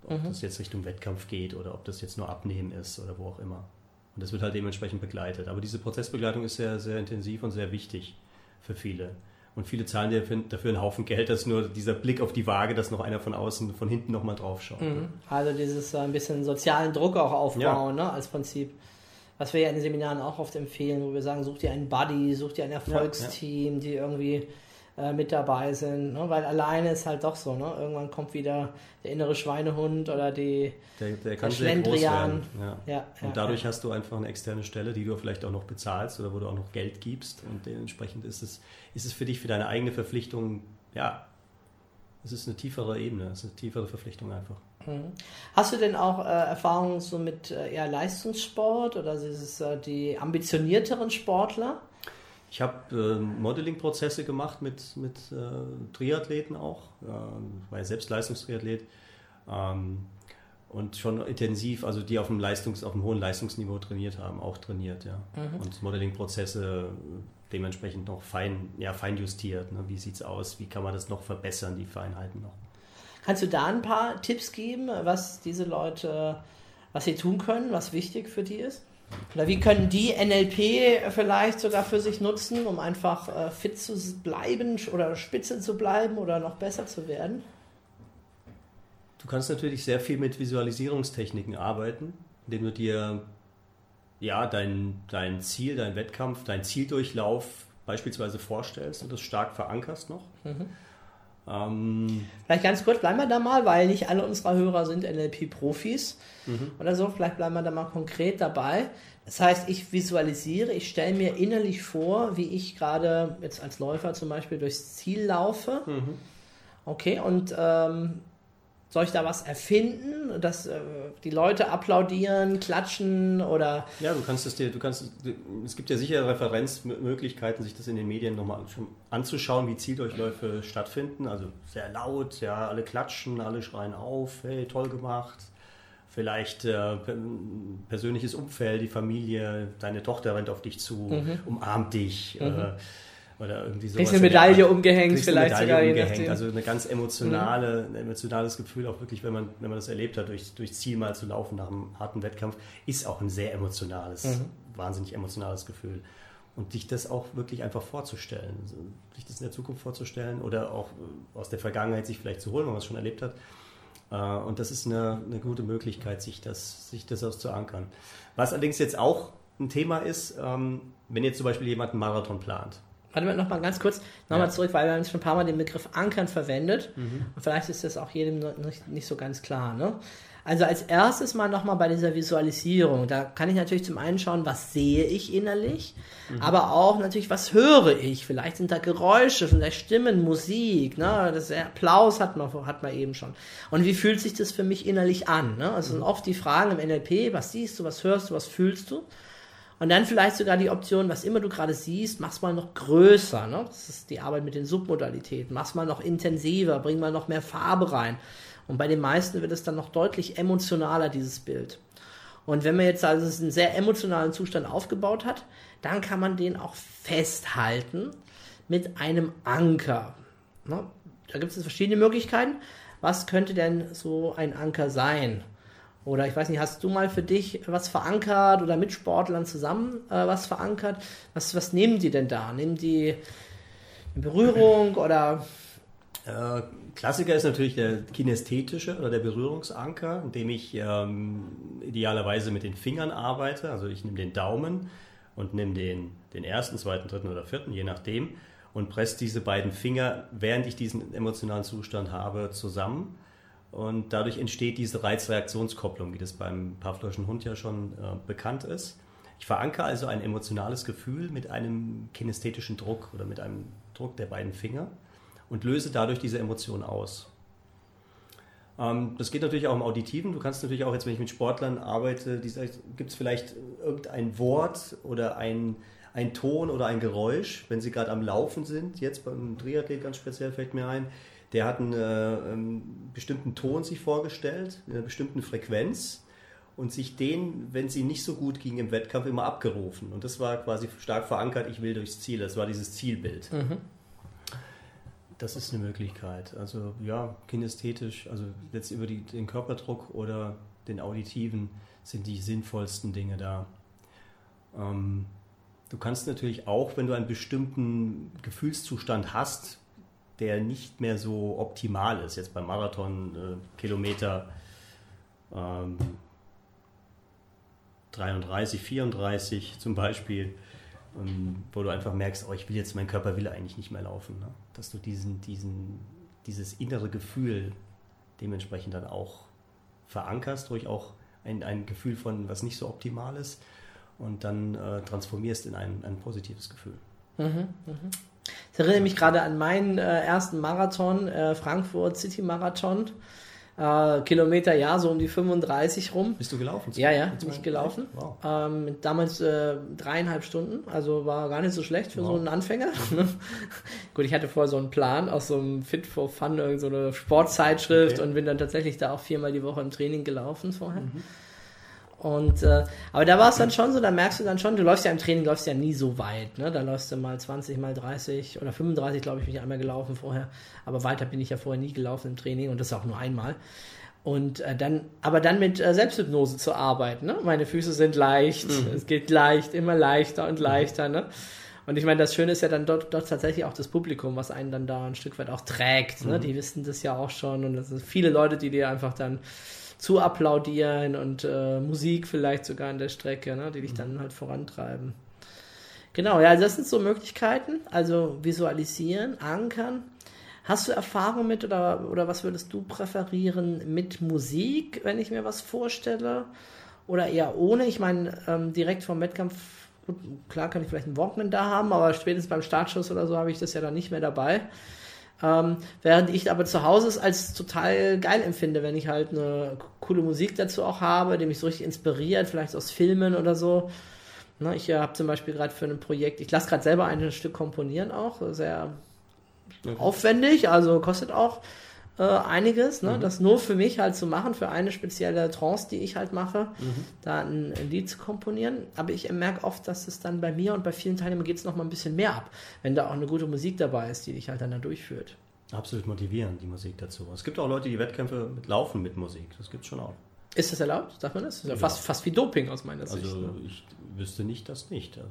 Ob das jetzt Richtung Wettkampf geht oder ob das jetzt nur Abnehmen ist oder wo auch immer. Und das wird halt dementsprechend begleitet. Aber diese Prozessbegleitung ist sehr, sehr intensiv und sehr wichtig für viele. Und viele zahlen dafür, einen Haufen Geld, dass nur dieser Blick auf die Waage, dass noch einer von außen, von hinten nochmal drauf schaut. also dieses äh, ein bisschen sozialen Druck auch aufbauen, ne, als Prinzip. Was wir ja in den Seminaren auch oft empfehlen, wo wir sagen, such dir einen Buddy, such dir ein Erfolgsteam, die irgendwie äh, mit dabei sind, ne? weil alleine ist halt doch so, ne? irgendwann kommt wieder der innere Schweinehund oder die Der, der kann Der sehr groß Schlendrian. werden. Ja. ja, ja, Und dadurch ja. hast du einfach eine externe Stelle, die du vielleicht auch noch bezahlst oder wo du auch noch Geld gibst. Und dementsprechend ist es, ist es für dich, für deine eigene Verpflichtung, ja, es ist eine tiefere Ebene, es ist eine tiefere Verpflichtung einfach. Mhm. Hast du denn auch äh, Erfahrungen so mit äh, eher Leistungssport oder ist es äh, die ambitionierteren Sportler? Ich habe äh, Modeling-Prozesse gemacht mit, mit äh, Triathleten auch. Äh, ich war ja selbst Leistungstriathlet. Ähm, und schon intensiv, also die auf dem, Leistungs-, auf dem hohen Leistungsniveau trainiert haben, auch trainiert, ja. Und Modeling-Prozesse dementsprechend noch fein, ja, fein justiert. Ne? Wie sieht es aus? Wie kann man das noch verbessern, die Feinheiten noch? Kannst du da ein paar Tipps geben, was diese Leute, was sie tun können, was wichtig für die ist? Oder wie können die NLP vielleicht sogar für sich nutzen, um einfach äh, fit zu bleiben oder spitze zu bleiben oder noch besser zu werden? Du kannst natürlich sehr viel mit Visualisierungstechniken arbeiten, indem du dir ja, dein, dein Ziel, dein Wettkampf, dein Zieldurchlauf beispielsweise vorstellst und das stark verankerst noch. Ähm, Vielleicht ganz kurz, bleiben wir da mal, weil nicht alle unserer Hörer sind NLP-Profis oder so. Vielleicht bleiben wir da mal konkret dabei. Das heißt, ich visualisiere, ich stelle mir innerlich vor, wie ich gerade jetzt als Läufer zum Beispiel durchs Ziel laufe. Okay, und ähm, soll ich da was erfinden, dass äh, die Leute applaudieren, klatschen oder ja, du kannst es dir, du kannst, es gibt ja sicher Referenzmöglichkeiten, sich das in den Medien nochmal anzuschauen, wie Zieldurchläufe stattfinden. Also sehr laut, ja, alle klatschen, alle schreien auf, hey, toll gemacht. Vielleicht äh, per- persönliches Umfeld, die Familie, deine Tochter rennt auf dich zu, umarmt dich. Äh, oder irgendwie sowas. Kriegst eine Medaille umgehängt, vielleicht Medaille sogar, je umgehängt. nachdem. Also eine ganz emotionale, ein emotionales Gefühl, auch wirklich, wenn man, wenn man das erlebt hat, durch, durch Ziel mal zu laufen nach einem harten Wettkampf, ist auch ein sehr emotionales, Mhm. wahnsinnig emotionales Gefühl. Und dich das auch wirklich einfach vorzustellen, also sich das in der Zukunft vorzustellen oder auch äh, aus der Vergangenheit sich vielleicht zu holen, wenn man es schon erlebt hat. Äh, Und das ist eine, eine gute Möglichkeit, sich das, sich das auch zu ankern. Was allerdings jetzt auch ein Thema ist, ähm, wenn jetzt zum Beispiel jemand einen Marathon plant. Warte mal, noch mal ganz kurz, nochmal Ja. zurück, weil wir haben schon ein paar Mal den Begriff Ankern verwendet. Und vielleicht ist das auch jedem nicht, nicht so ganz klar. Ne? Also als erstes mal nochmal bei dieser Visualisierung. Da kann ich natürlich zum einen schauen, was sehe ich innerlich, aber auch natürlich, was höre ich. Vielleicht sind da Geräusche, vielleicht Stimmen, Musik. Ne? Das Applaus hat man, hat man eben schon. Und wie fühlt sich das für mich innerlich an? Ne? Also sind oft die Fragen im NLP, was siehst du, was hörst du, was fühlst du? Und dann vielleicht sogar die Option, was immer du gerade siehst, mach's mal noch größer. Ne? Das ist die Arbeit mit den Submodalitäten. Mach's mal noch intensiver, bring mal noch mehr Farbe rein. Und bei den meisten wird es dann noch deutlich emotionaler, dieses Bild. Und wenn man jetzt also einen sehr emotionalen Zustand aufgebaut hat, dann kann man den auch festhalten mit einem Anker. Ne? Da gibt es verschiedene Möglichkeiten. Was könnte denn so ein Anker sein? Oder ich weiß nicht, hast du mal für dich was verankert oder mit Sportlern zusammen äh, was verankert? Was, was nehmen die denn da? Nehmen die eine Berührung oder Äh, Klassiker ist natürlich der kinästhetische oder der Berührungsanker, indem ich ähm, idealerweise mit den Fingern arbeite. Also ich nehme den Daumen und nehme den, den ersten, zweiten, dritten oder vierten, je nachdem, und presse diese beiden Finger, während ich diesen emotionalen Zustand habe, zusammen. Und dadurch entsteht diese Reizreaktionskopplung, wie das beim Pavlovschen Hund ja schon äh, bekannt ist. Ich verankere also ein emotionales Gefühl mit einem kinästhetischen Druck oder mit einem Druck der beiden Finger und löse dadurch diese Emotion aus. Ähm, das geht natürlich auch im Auditiven. Du kannst natürlich auch jetzt, wenn ich mit Sportlern arbeite, gibt es vielleicht irgendein Wort oder ein, ein Ton oder ein Geräusch, wenn sie gerade am Laufen sind. Jetzt beim Triathlet ganz speziell fällt mir ein, der hat einen äh, ähm, bestimmten Ton sich vorgestellt, in einer bestimmten Frequenz und sich den, wenn es ihm nicht so gut ging im Wettkampf, immer abgerufen. Und das war quasi stark verankert, ich will durchs Ziel. Das war dieses Zielbild. Das ist eine Möglichkeit. Also ja, kinästhetisch, also jetzt über die, den Körperdruck oder den auditiven sind die sinnvollsten Dinge da. Ähm, du kannst natürlich auch, wenn du einen bestimmten Gefühlszustand hast, der nicht mehr so optimal ist, jetzt beim Marathon äh, Kilometer ähm, 33, 34 zum Beispiel, ähm, wo du einfach merkst, oh, ich will jetzt, mein Körper will eigentlich nicht mehr laufen. Ne? dass du diesen, diesen, dieses innere Gefühl dementsprechend dann auch verankerst durch auch ein, ein Gefühl von was nicht so optimal ist und dann äh, transformierst in ein, ein positives Gefühl. Ich erinnere mich gerade an meinen äh, ersten Marathon, äh, Frankfurt City Marathon. Äh, Kilometer, ja, so um die 35 rum. Bist du gelaufen? Ja, ja, bin ich gelaufen. Wow. Ähm, damals äh, dreieinhalb Stunden, also war gar nicht so schlecht für so Wow. einen Anfänger. ne? Gut, ich hatte vorher so einen Plan aus so einem Fit for Fun, irgend so eine Sportzeitschrift Okay. und bin dann tatsächlich da auch viermal die Woche im Training gelaufen vorher. Mhm. Und äh, aber da war es dann schon so, da merkst du dann schon, du läufst ja im Training, läufst ja nie so weit, ne? Da läufst du mal 20, mal 30 oder 35, glaube ich, bin ich einmal gelaufen vorher. Aber weiter bin ich ja vorher nie gelaufen im Training und das auch nur einmal. Und äh, dann, aber dann mit äh, Selbsthypnose zu arbeiten, ne? Meine Füße sind leicht, es geht leicht, immer leichter und leichter, ne? Und ich meine, das Schöne ist ja dann dort, dort tatsächlich auch das Publikum, was einen dann da ein Stück weit auch trägt. Ne? Die wissen das ja auch schon und das sind viele Leute, die dir einfach dann zu applaudieren und äh, Musik vielleicht sogar an der Strecke, ne? die dich dann halt vorantreiben. Genau, ja, das sind so Möglichkeiten. Also visualisieren, ankern. Hast du Erfahrung mit oder, oder was würdest du präferieren mit Musik, wenn ich mir was vorstelle? Oder eher ohne? Ich meine, ähm, direkt vom Wettkampf, gut, klar kann ich vielleicht einen Walkman da haben, aber spätestens beim Startschuss oder so habe ich das ja dann nicht mehr dabei. Ähm, während ich aber zu Hause es als total geil empfinde, wenn ich halt eine coole Musik dazu auch habe, die mich so richtig inspiriert, vielleicht aus Filmen oder so. Ne, ich äh, habe zum Beispiel gerade für ein Projekt, ich lasse gerade selber ein Stück komponieren auch, sehr aufwendig, also kostet auch äh, einiges, ne? das nur für mich halt zu machen, für eine spezielle Trance, die ich halt mache, da ein, ein Lied zu komponieren. Aber ich merke oft, dass es dann bei mir und bei vielen Teilnehmern geht es noch mal ein bisschen mehr ab, wenn da auch eine gute Musik dabei ist, die dich halt dann da durchführt. Absolut motivierend, die Musik dazu. Es gibt auch Leute, die Wettkämpfe mit laufen mit Musik. Das gibt es schon auch. Ist das erlaubt? Darf man das? das ist ja, Ja. fast, fast wie Doping aus meiner Sicht. Also ne? ich wüsste nicht, das nicht. Also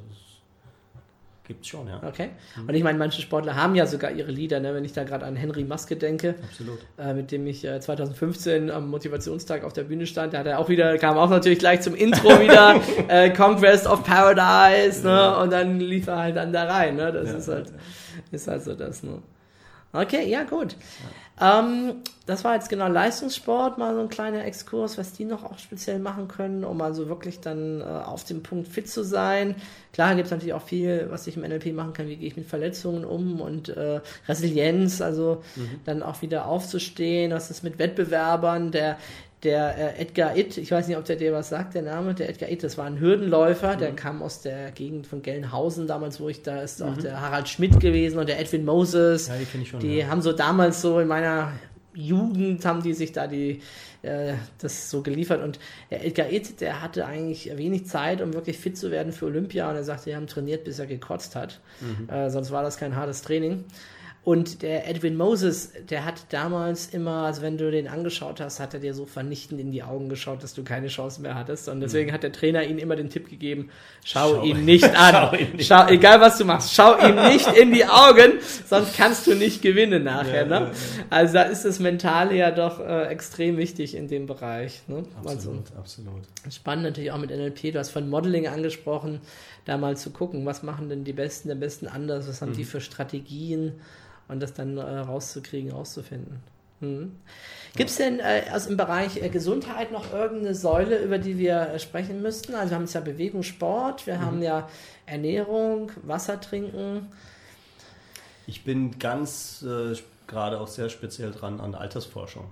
es gibt es schon, ja. Okay. Und ich meine, manche Sportler haben ja sogar ihre Lieder, ne? wenn ich da gerade an Henry Maske denke, Absolut. äh, mit dem ich äh, 2015 am Motivationstag auf der Bühne stand. Da hat er auch wieder, kam auch natürlich gleich zum Intro wieder äh, Conquest of Paradise, ne? Und dann lief er halt dann da rein, ne? Das Ja, ist halt, ja. ist halt so das, ne? Okay, ja, gut. Ähm, das war jetzt genau Leistungssport, mal so ein kleiner Exkurs, was die noch auch speziell machen können, um also wirklich dann äh, auf dem Punkt fit zu sein. Klar gibt es natürlich auch viel, was ich im NLP machen kann, wie gehe ich mit Verletzungen um und äh, Resilienz, also dann auch wieder aufzustehen, was ist mit Wettbewerbern, der der äh, Edgar Itt, ich weiß nicht, ob der dir was sagt, der Name, der Edgar Itt, das war ein Hürdenläufer, der kam aus der Gegend von Gelnhausen damals, wo ich da ist, auch der Harald Schmidt gewesen und der Edwin Moses. Ja, die kenne ich schon. Die ja. haben so damals so in meiner Jugend haben die sich da die äh, das so geliefert und der Edgar Itt, der hatte eigentlich wenig Zeit, um wirklich fit zu werden für Olympia und er sagte, wir haben trainiert, bis er gekotzt hat. Äh, sonst war das kein hartes Training. Und der Edwin Moses, der hat damals immer, also wenn du den angeschaut hast, hat er dir so vernichtend in die Augen geschaut, dass du keine Chance mehr hattest. Und deswegen hat der Trainer ihm immer den Tipp gegeben, schau, Schau- ihn nicht an. Schau ihn nicht schau, egal was du machst, schau ihm nicht in die Augen, sonst kannst du nicht gewinnen nachher. Ja, ne? ja, ja. Also da ist das Mentale ja doch äh, extrem wichtig in dem Bereich. Ne? Also, Absolut, absolut. Spannend natürlich auch mit NLP. Du hast von Modeling angesprochen, da mal zu gucken, was machen denn die Besten der Besten anders, was haben die für Strategien und das dann äh, rauszukriegen, rauszufinden. Mhm. Gibt es denn äh, also im Bereich äh, Gesundheit noch irgendeine Säule, über die wir äh, sprechen müssten? Also wir haben jetzt ja Bewegung, Sport, wir haben ja Ernährung, Wasser trinken. Ich bin ganz äh, gerade auch sehr speziell dran an Altersforschung.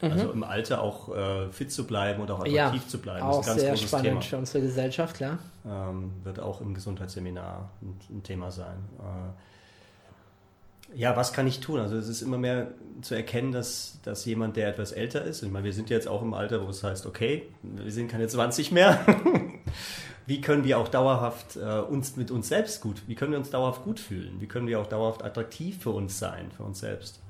Also im Alter auch äh, fit zu bleiben und auch Mhm. Ja, attraktiv zu bleiben. Auch das ist ein ganz sehr spannend Thema. für unsere Gesellschaft, klar. ähm, wird auch im Gesundheitsseminar ein, ein Thema sein. Ja, was kann ich tun? Also es ist immer mehr zu erkennen, dass, dass jemand, der etwas älter ist, ich meine, wir sind jetzt auch im Alter, wo es heißt, okay, wir sind keine 20 mehr. wie können wir auch dauerhaft äh, uns mit uns selbst gut, wie können wir uns dauerhaft gut fühlen? Wie können wir auch dauerhaft attraktiv für uns sein, für uns selbst?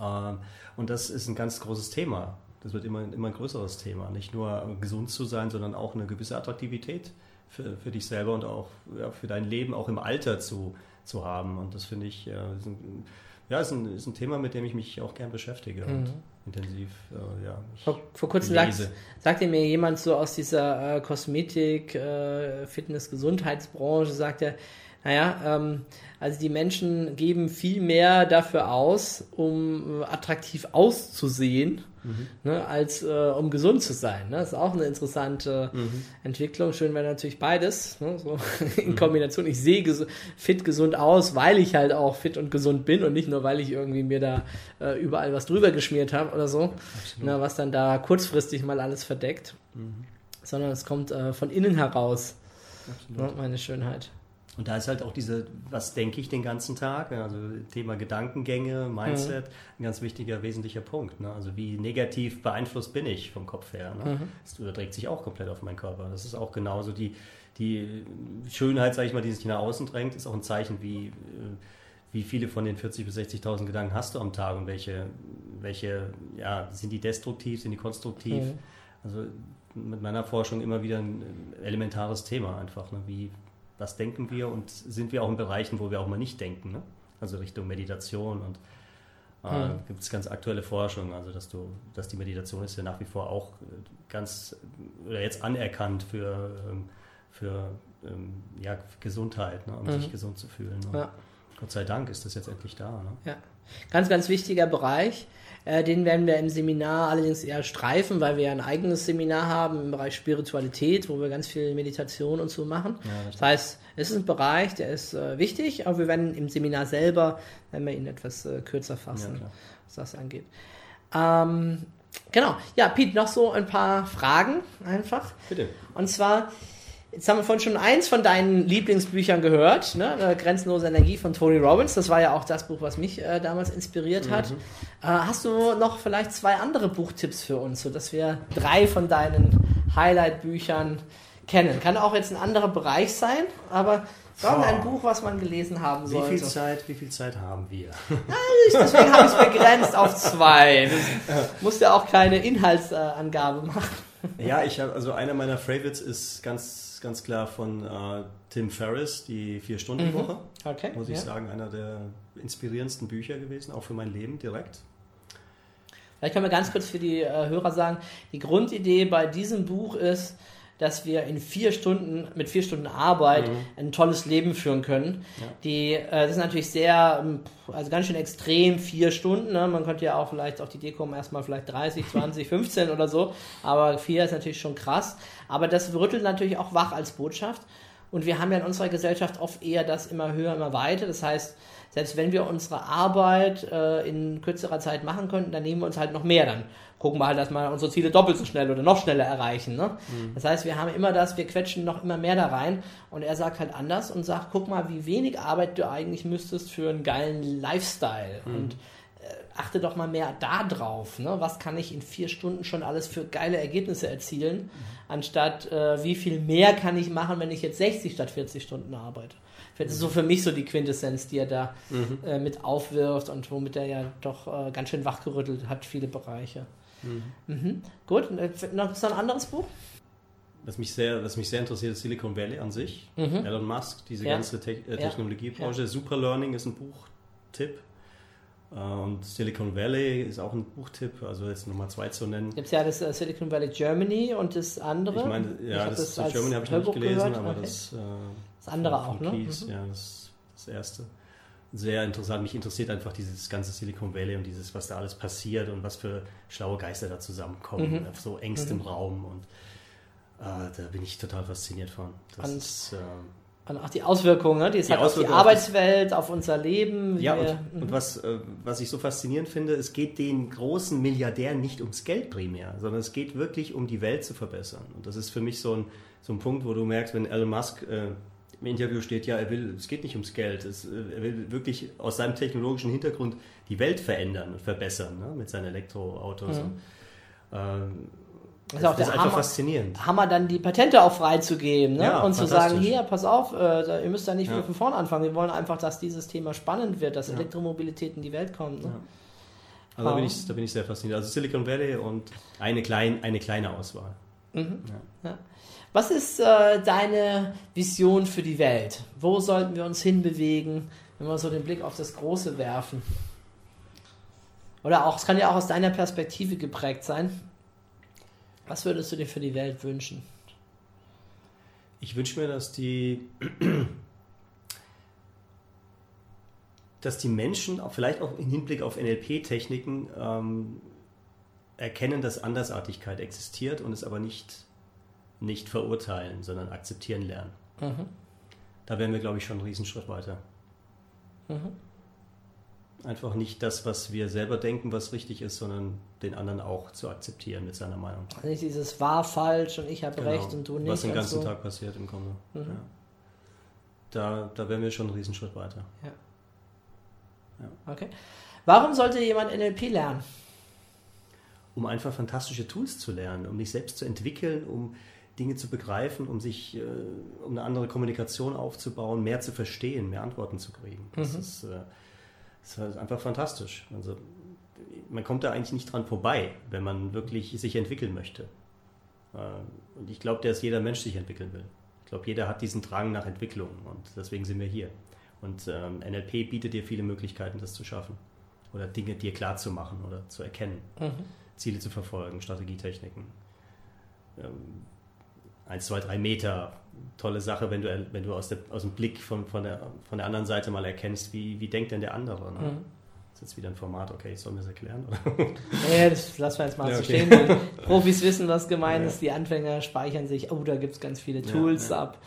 Ähm, und das ist ein ganz großes Thema. Das wird immer, immer ein größeres Thema. Nicht nur gesund zu sein, sondern auch eine gewisse Attraktivität für, für dich selber und auch ja, für dein Leben auch im Alter zu, zu haben. Und das finde ich, äh, ist ein, ja, ist ein, ist ein Thema, mit dem ich mich auch gern beschäftige und intensiv, äh, ja. Vor, vor kurzem lese. sagte mir jemand so aus dieser äh, Kosmetik, äh, Fitness, Gesundheitsbranche, sagt er, naja, ähm, also die Menschen geben viel mehr dafür aus, um äh, attraktiv auszusehen, ne, als äh, um gesund zu sein. Ne? Das ist auch eine interessante Entwicklung. Schön wäre natürlich beides, ne? so in Kombination. Ich sehe ges fit gesund aus, weil ich halt auch fit und gesund bin und nicht nur, weil ich irgendwie mir da äh, überall was drüber geschmiert habe oder so, ne, was dann da kurzfristig mal alles verdeckt, sondern es kommt äh, von innen heraus, ne, meine Schönheit. Und da ist halt auch diese, was denke ich den ganzen Tag, also Thema Gedankengänge, Mindset, ein ganz wichtiger, wesentlicher Punkt. Ne? Also wie negativ beeinflusst bin ich vom Kopf her. Ne? Das überträgt sich auch komplett auf meinen Körper. Das ist auch genauso die, die Schönheit, sage ich mal, die sich nach außen drängt, ist auch ein Zeichen, wie, äh, wie viele von den 40.000 bis 60.000 Gedanken hast du am Tag und welche, welche ja, sind die destruktiv, sind die konstruktiv. Mhm. Also mit meiner Forschung immer wieder ein elementares Thema einfach, ne? wie, was denken wir und sind wir auch in Bereichen, wo wir auch mal nicht denken, ne? also Richtung Meditation und äh, Mhm. gibt es ganz aktuelle Forschung, also dass du, dass die Meditation ist ja nach wie vor auch äh, ganz oder jetzt anerkannt für, ähm, für ähm, ja, Gesundheit, ne? um Mhm. sich gesund zu fühlen. Und Ja. Gott sei Dank ist das jetzt endlich da. Ne? Ja, ganz, ganz wichtiger Bereich. Äh, den werden wir im Seminar allerdings eher streifen, weil wir ja ein eigenes Seminar haben im Bereich Spiritualität, wo wir ganz viel Meditation und so machen. Ja, das das heißt, es ist ein Bereich, der ist äh, wichtig, aber wir werden im Seminar selber, wenn wir ihn etwas äh, kürzer fassen, Ja, was das angeht. Ähm, genau, ja, Pete, noch so ein paar Fragen einfach. Bitte. Und zwar, jetzt haben wir vorhin schon eins von deinen Lieblingsbüchern gehört, ne? äh, Grenzenlose Energie von Tony Robbins. Das war ja auch das Buch, was mich äh, damals inspiriert hat. Mhm. Äh, hast du noch vielleicht zwei andere Buchtipps für uns, sodass wir drei von deinen Highlight-Büchern kennen? Kann auch jetzt ein anderer Bereich sein, aber irgendein. Buch, was man gelesen haben Wie sollte. viel Zeit, wie viel Zeit haben wir? Deswegen habe ich es begrenzt auf zwei. Das musst ja auch keine Inhaltsangabe machen. Ja, ich habe also einer meiner Favorites ist ganz ganz klar von äh, Tim Ferriss, die vier Stunden Woche. Okay. Muss ich ja. sagen, einer der inspirierendsten Bücher gewesen, auch für mein Leben direkt. Vielleicht können wir ganz kurz für die äh, Hörer sagen, die Grundidee bei diesem Buch ist, dass wir in vier Stunden, mit vier Stunden Arbeit ein tolles Leben führen können. Ja. Die, äh, das ist natürlich sehr, ähm, also ganz schön extrem, vier Stunden. Ne? Man könnte ja auch vielleicht auf die Idee kommen, erstmal vielleicht 30, 20, 15 oder so. Aber vier ist natürlich schon krass. Aber das rüttelt natürlich auch wach als Botschaft. Und wir haben ja in unserer Gesellschaft oft eher das immer höher, immer weiter. Das heißt, selbst wenn wir unsere Arbeit äh, in kürzerer Zeit machen könnten, dann nehmen wir uns halt noch mehr. Dann gucken wir halt, dass wir unsere Ziele doppelt so schnell oder noch schneller erreichen. Ne? Das heißt, wir haben immer das, wir quetschen noch immer mehr da rein. Und er sagt halt anders und sagt, guck mal, wie wenig Arbeit du eigentlich müsstest für einen geilen Lifestyle. Und äh, achte doch mal mehr da drauf. Ne? Was kann ich in vier Stunden schon alles für geile Ergebnisse erzielen, anstatt äh, wie viel mehr kann ich machen, wenn ich jetzt 60 statt 40 Stunden arbeite. Das ist so für mich so die Quintessenz, die er da äh, mit aufwirft und womit er ja doch äh, ganz schön wachgerüttelt hat, viele Bereiche. Mhm. Gut, und, äh, noch ist noch ein anderes Buch? Was mich sehr, was mich sehr interessiert, ist Silicon Valley an sich. Elon Musk, diese Mhm. Ja. ganze Te äh, Ja. Technologiebranche. Super Learning ist ein Buchtipp. Äh, Und Silicon Valley ist auch ein Buchtipp, also jetzt Nummer zwei zu nennen. Gibt es ja das äh, Silicon Valley Germany und das andere. Ich meine, ja, hab das, als Germany habe ich noch nicht gelesen, gehört. aber Okay. das, äh, Das andere von- auch, von ne? Mhm. Ja, das, das erste. Sehr interessant. Mich interessiert einfach dieses ganze Silicon Valley und dieses, was da alles passiert und was für schlaue Geister da zusammenkommen, Mhm. auf so engstem Raum. Und äh, da bin ich total fasziniert von. Das Und- ist, äh, Und auch die Auswirkungen, ne? die es Die hat auf die Auswirkungen auf Arbeitswelt, auf unser Leben. Ja, wir, und, und was, äh, was ich so faszinierend finde, es geht den großen Milliardären nicht ums Geld primär, sondern es geht wirklich um die Welt zu verbessern. Und das ist für mich so ein, so ein Punkt, wo du merkst, wenn Elon Musk äh, im Interview steht, ja, er will, es geht nicht ums Geld, es, er will wirklich aus seinem technologischen Hintergrund die Welt verändern und verbessern ne, mit seinen Elektroautos. Und, ähm, Das ist auch das ist einfach Hammer. faszinierend. Hammer, dann die Patente auch freizugeben ne? Ja, und zu sagen, hier, pass auf, äh, ihr müsst da nicht Ja. von vorne anfangen. Wir wollen einfach, dass dieses Thema spannend wird, dass Elektromobilität in die Welt kommt. Ne? Ja. Also da bin, ich, da bin ich sehr fasziniert. Also Silicon Valley und eine, klein, eine kleine Auswahl. Was ist äh, deine Vision für die Welt? Wo sollten wir uns hinbewegen, wenn wir so den Blick auf das Große werfen? Oder auch, es kann ja auch aus deiner Perspektive geprägt sein. Was würdest du dir für die Welt wünschen? Ich wünsche mir, dass die, dass die Menschen, vielleicht auch im Hinblick auf NLP-Techniken, ähm, erkennen, dass Andersartigkeit existiert und es aber nicht, nicht verurteilen, sondern akzeptieren lernen. Mhm. Da wären wir, glaube ich, schon einen Riesenschritt weiter. Mhm. Einfach nicht das, was wir selber denken, was richtig ist, sondern den anderen auch zu akzeptieren mit seiner Meinung. Also nicht dieses war falsch und ich habe Genau. recht und du nicht. Was den ganzen so. Tag passiert im Grunde. Mhm. Ja. Da, da wären wir schon einen Riesenschritt weiter. Okay. Warum sollte jemand NLP lernen? um einfach fantastische Tools zu lernen, um dich selbst zu entwickeln, um Dinge zu begreifen, um sich, äh, um eine andere Kommunikation aufzubauen, mehr zu verstehen, mehr Antworten zu kriegen. Das, Mhm. ist, äh, das ist halt einfach fantastisch. Also man kommt da eigentlich nicht dran vorbei, wenn man wirklich sich entwickeln möchte. Äh, und ich glaube, dass jeder Mensch sich entwickeln will. Ich glaube, jeder hat diesen Drang nach Entwicklung und deswegen sind wir hier. Und ähm, NLP bietet dir viele Möglichkeiten, das zu schaffen oder Dinge dir klar zu machen oder zu erkennen. Mhm. Ziele zu verfolgen, Strategietechniken. Ähm, eins, zwei, drei Meter, tolle Sache, wenn du, wenn du aus, der, aus dem Blick von, von, der, von der anderen Seite mal erkennst, wie, wie denkt denn der andere. Ne? Mhm. Das ist jetzt wieder ein Format, okay, ich soll mir das erklären? Oder? Nee, das lassen wir jetzt mal Ja, so okay. stehen. Profis wissen, was gemeint Ja. ist. Die Anfänger speichern sich, oh, da gibt es ganz viele Ja, Tools ja. ab.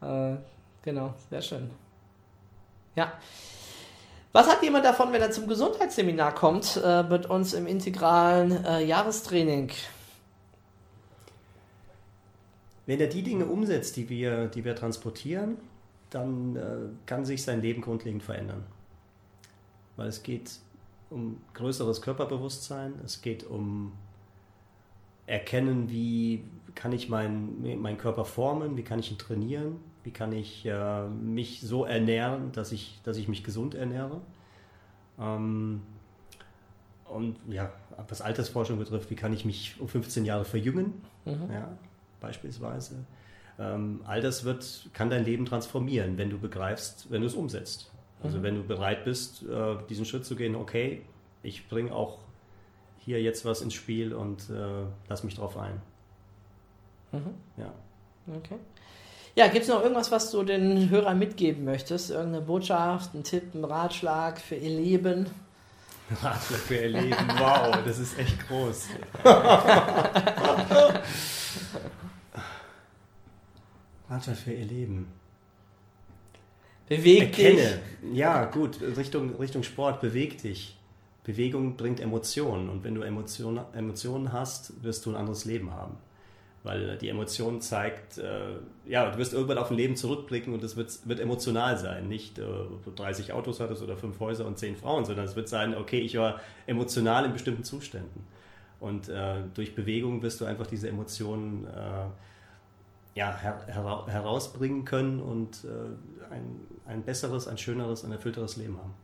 Äh, genau, sehr schön. Ja. Was hat jemand davon, wenn er zum Gesundheitsseminar kommt, äh, mit uns im integralen äh, Jahrestraining? Wenn er die Dinge umsetzt, die wir, die wir transportieren, dann äh, kann sich sein Leben grundlegend verändern. Weil es geht um größeres Körperbewusstsein, es geht um Erkennen, wie kann ich meinen meinen Körper formen, wie kann ich ihn trainieren, wie kann ich äh, mich so ernähren, dass ich, dass ich mich gesund ernähre. Ähm, und ja, was Altersforschung betrifft, wie kann ich mich um 15 Jahre verjüngen? Mhm. ja, beispielsweise. Ähm, all das wird, kann dein Leben transformieren, wenn du begreifst, wenn du es umsetzt. Also Mhm. wenn du bereit bist, äh, diesen Schritt zu gehen, okay, ich bringe auch hier jetzt was ins Spiel und äh, lass mich drauf ein. Mhm. Ja. Okay. Ja, gibt es noch irgendwas, was du den Hörern mitgeben möchtest? Irgendeine Botschaft, ein Tipp, ein Ratschlag für ihr Leben? Ratschlag für ihr Leben, wow, das ist echt groß. Ratschlag für ihr Leben. Beweg dich. Erkenne. Ja, gut, Richtung, Richtung Sport, beweg dich. Bewegung bringt Emotionen und wenn du Emotionen, Emotionen hast, wirst du ein anderes Leben haben. Weil die Emotion zeigt, äh, ja, du wirst irgendwann auf ein Leben zurückblicken und es wird, wird emotional sein. Nicht, äh, ob du 30 Autos hattest oder fünf Häuser und zehn Frauen, sondern es wird sein, okay, ich war emotional in bestimmten Zuständen. Und äh, durch Bewegung wirst du einfach diese Emotionen äh, ja, her hera herausbringen können und äh, ein, ein besseres, ein schöneres, ein erfüllteres Leben haben.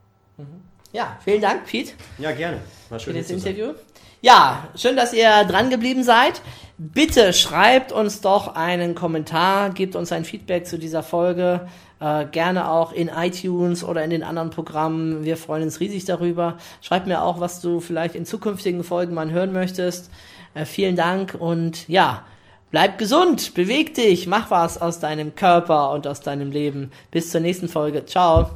Ja, vielen Dank, Pete. Ja, gerne. War für schön, das hier zu sein. Interview. Ja, schön, dass ihr dran geblieben seid. Bitte schreibt uns doch einen Kommentar, gebt uns ein Feedback zu dieser Folge. Äh, gerne auch in iTunes oder in den anderen Programmen. Wir freuen uns riesig darüber. Schreibt mir auch, was du vielleicht in zukünftigen Folgen mal hören möchtest. Äh, vielen Dank und ja, bleib gesund, beweg dich, mach was aus deinem Körper und aus deinem Leben. Bis zur nächsten Folge. Ciao.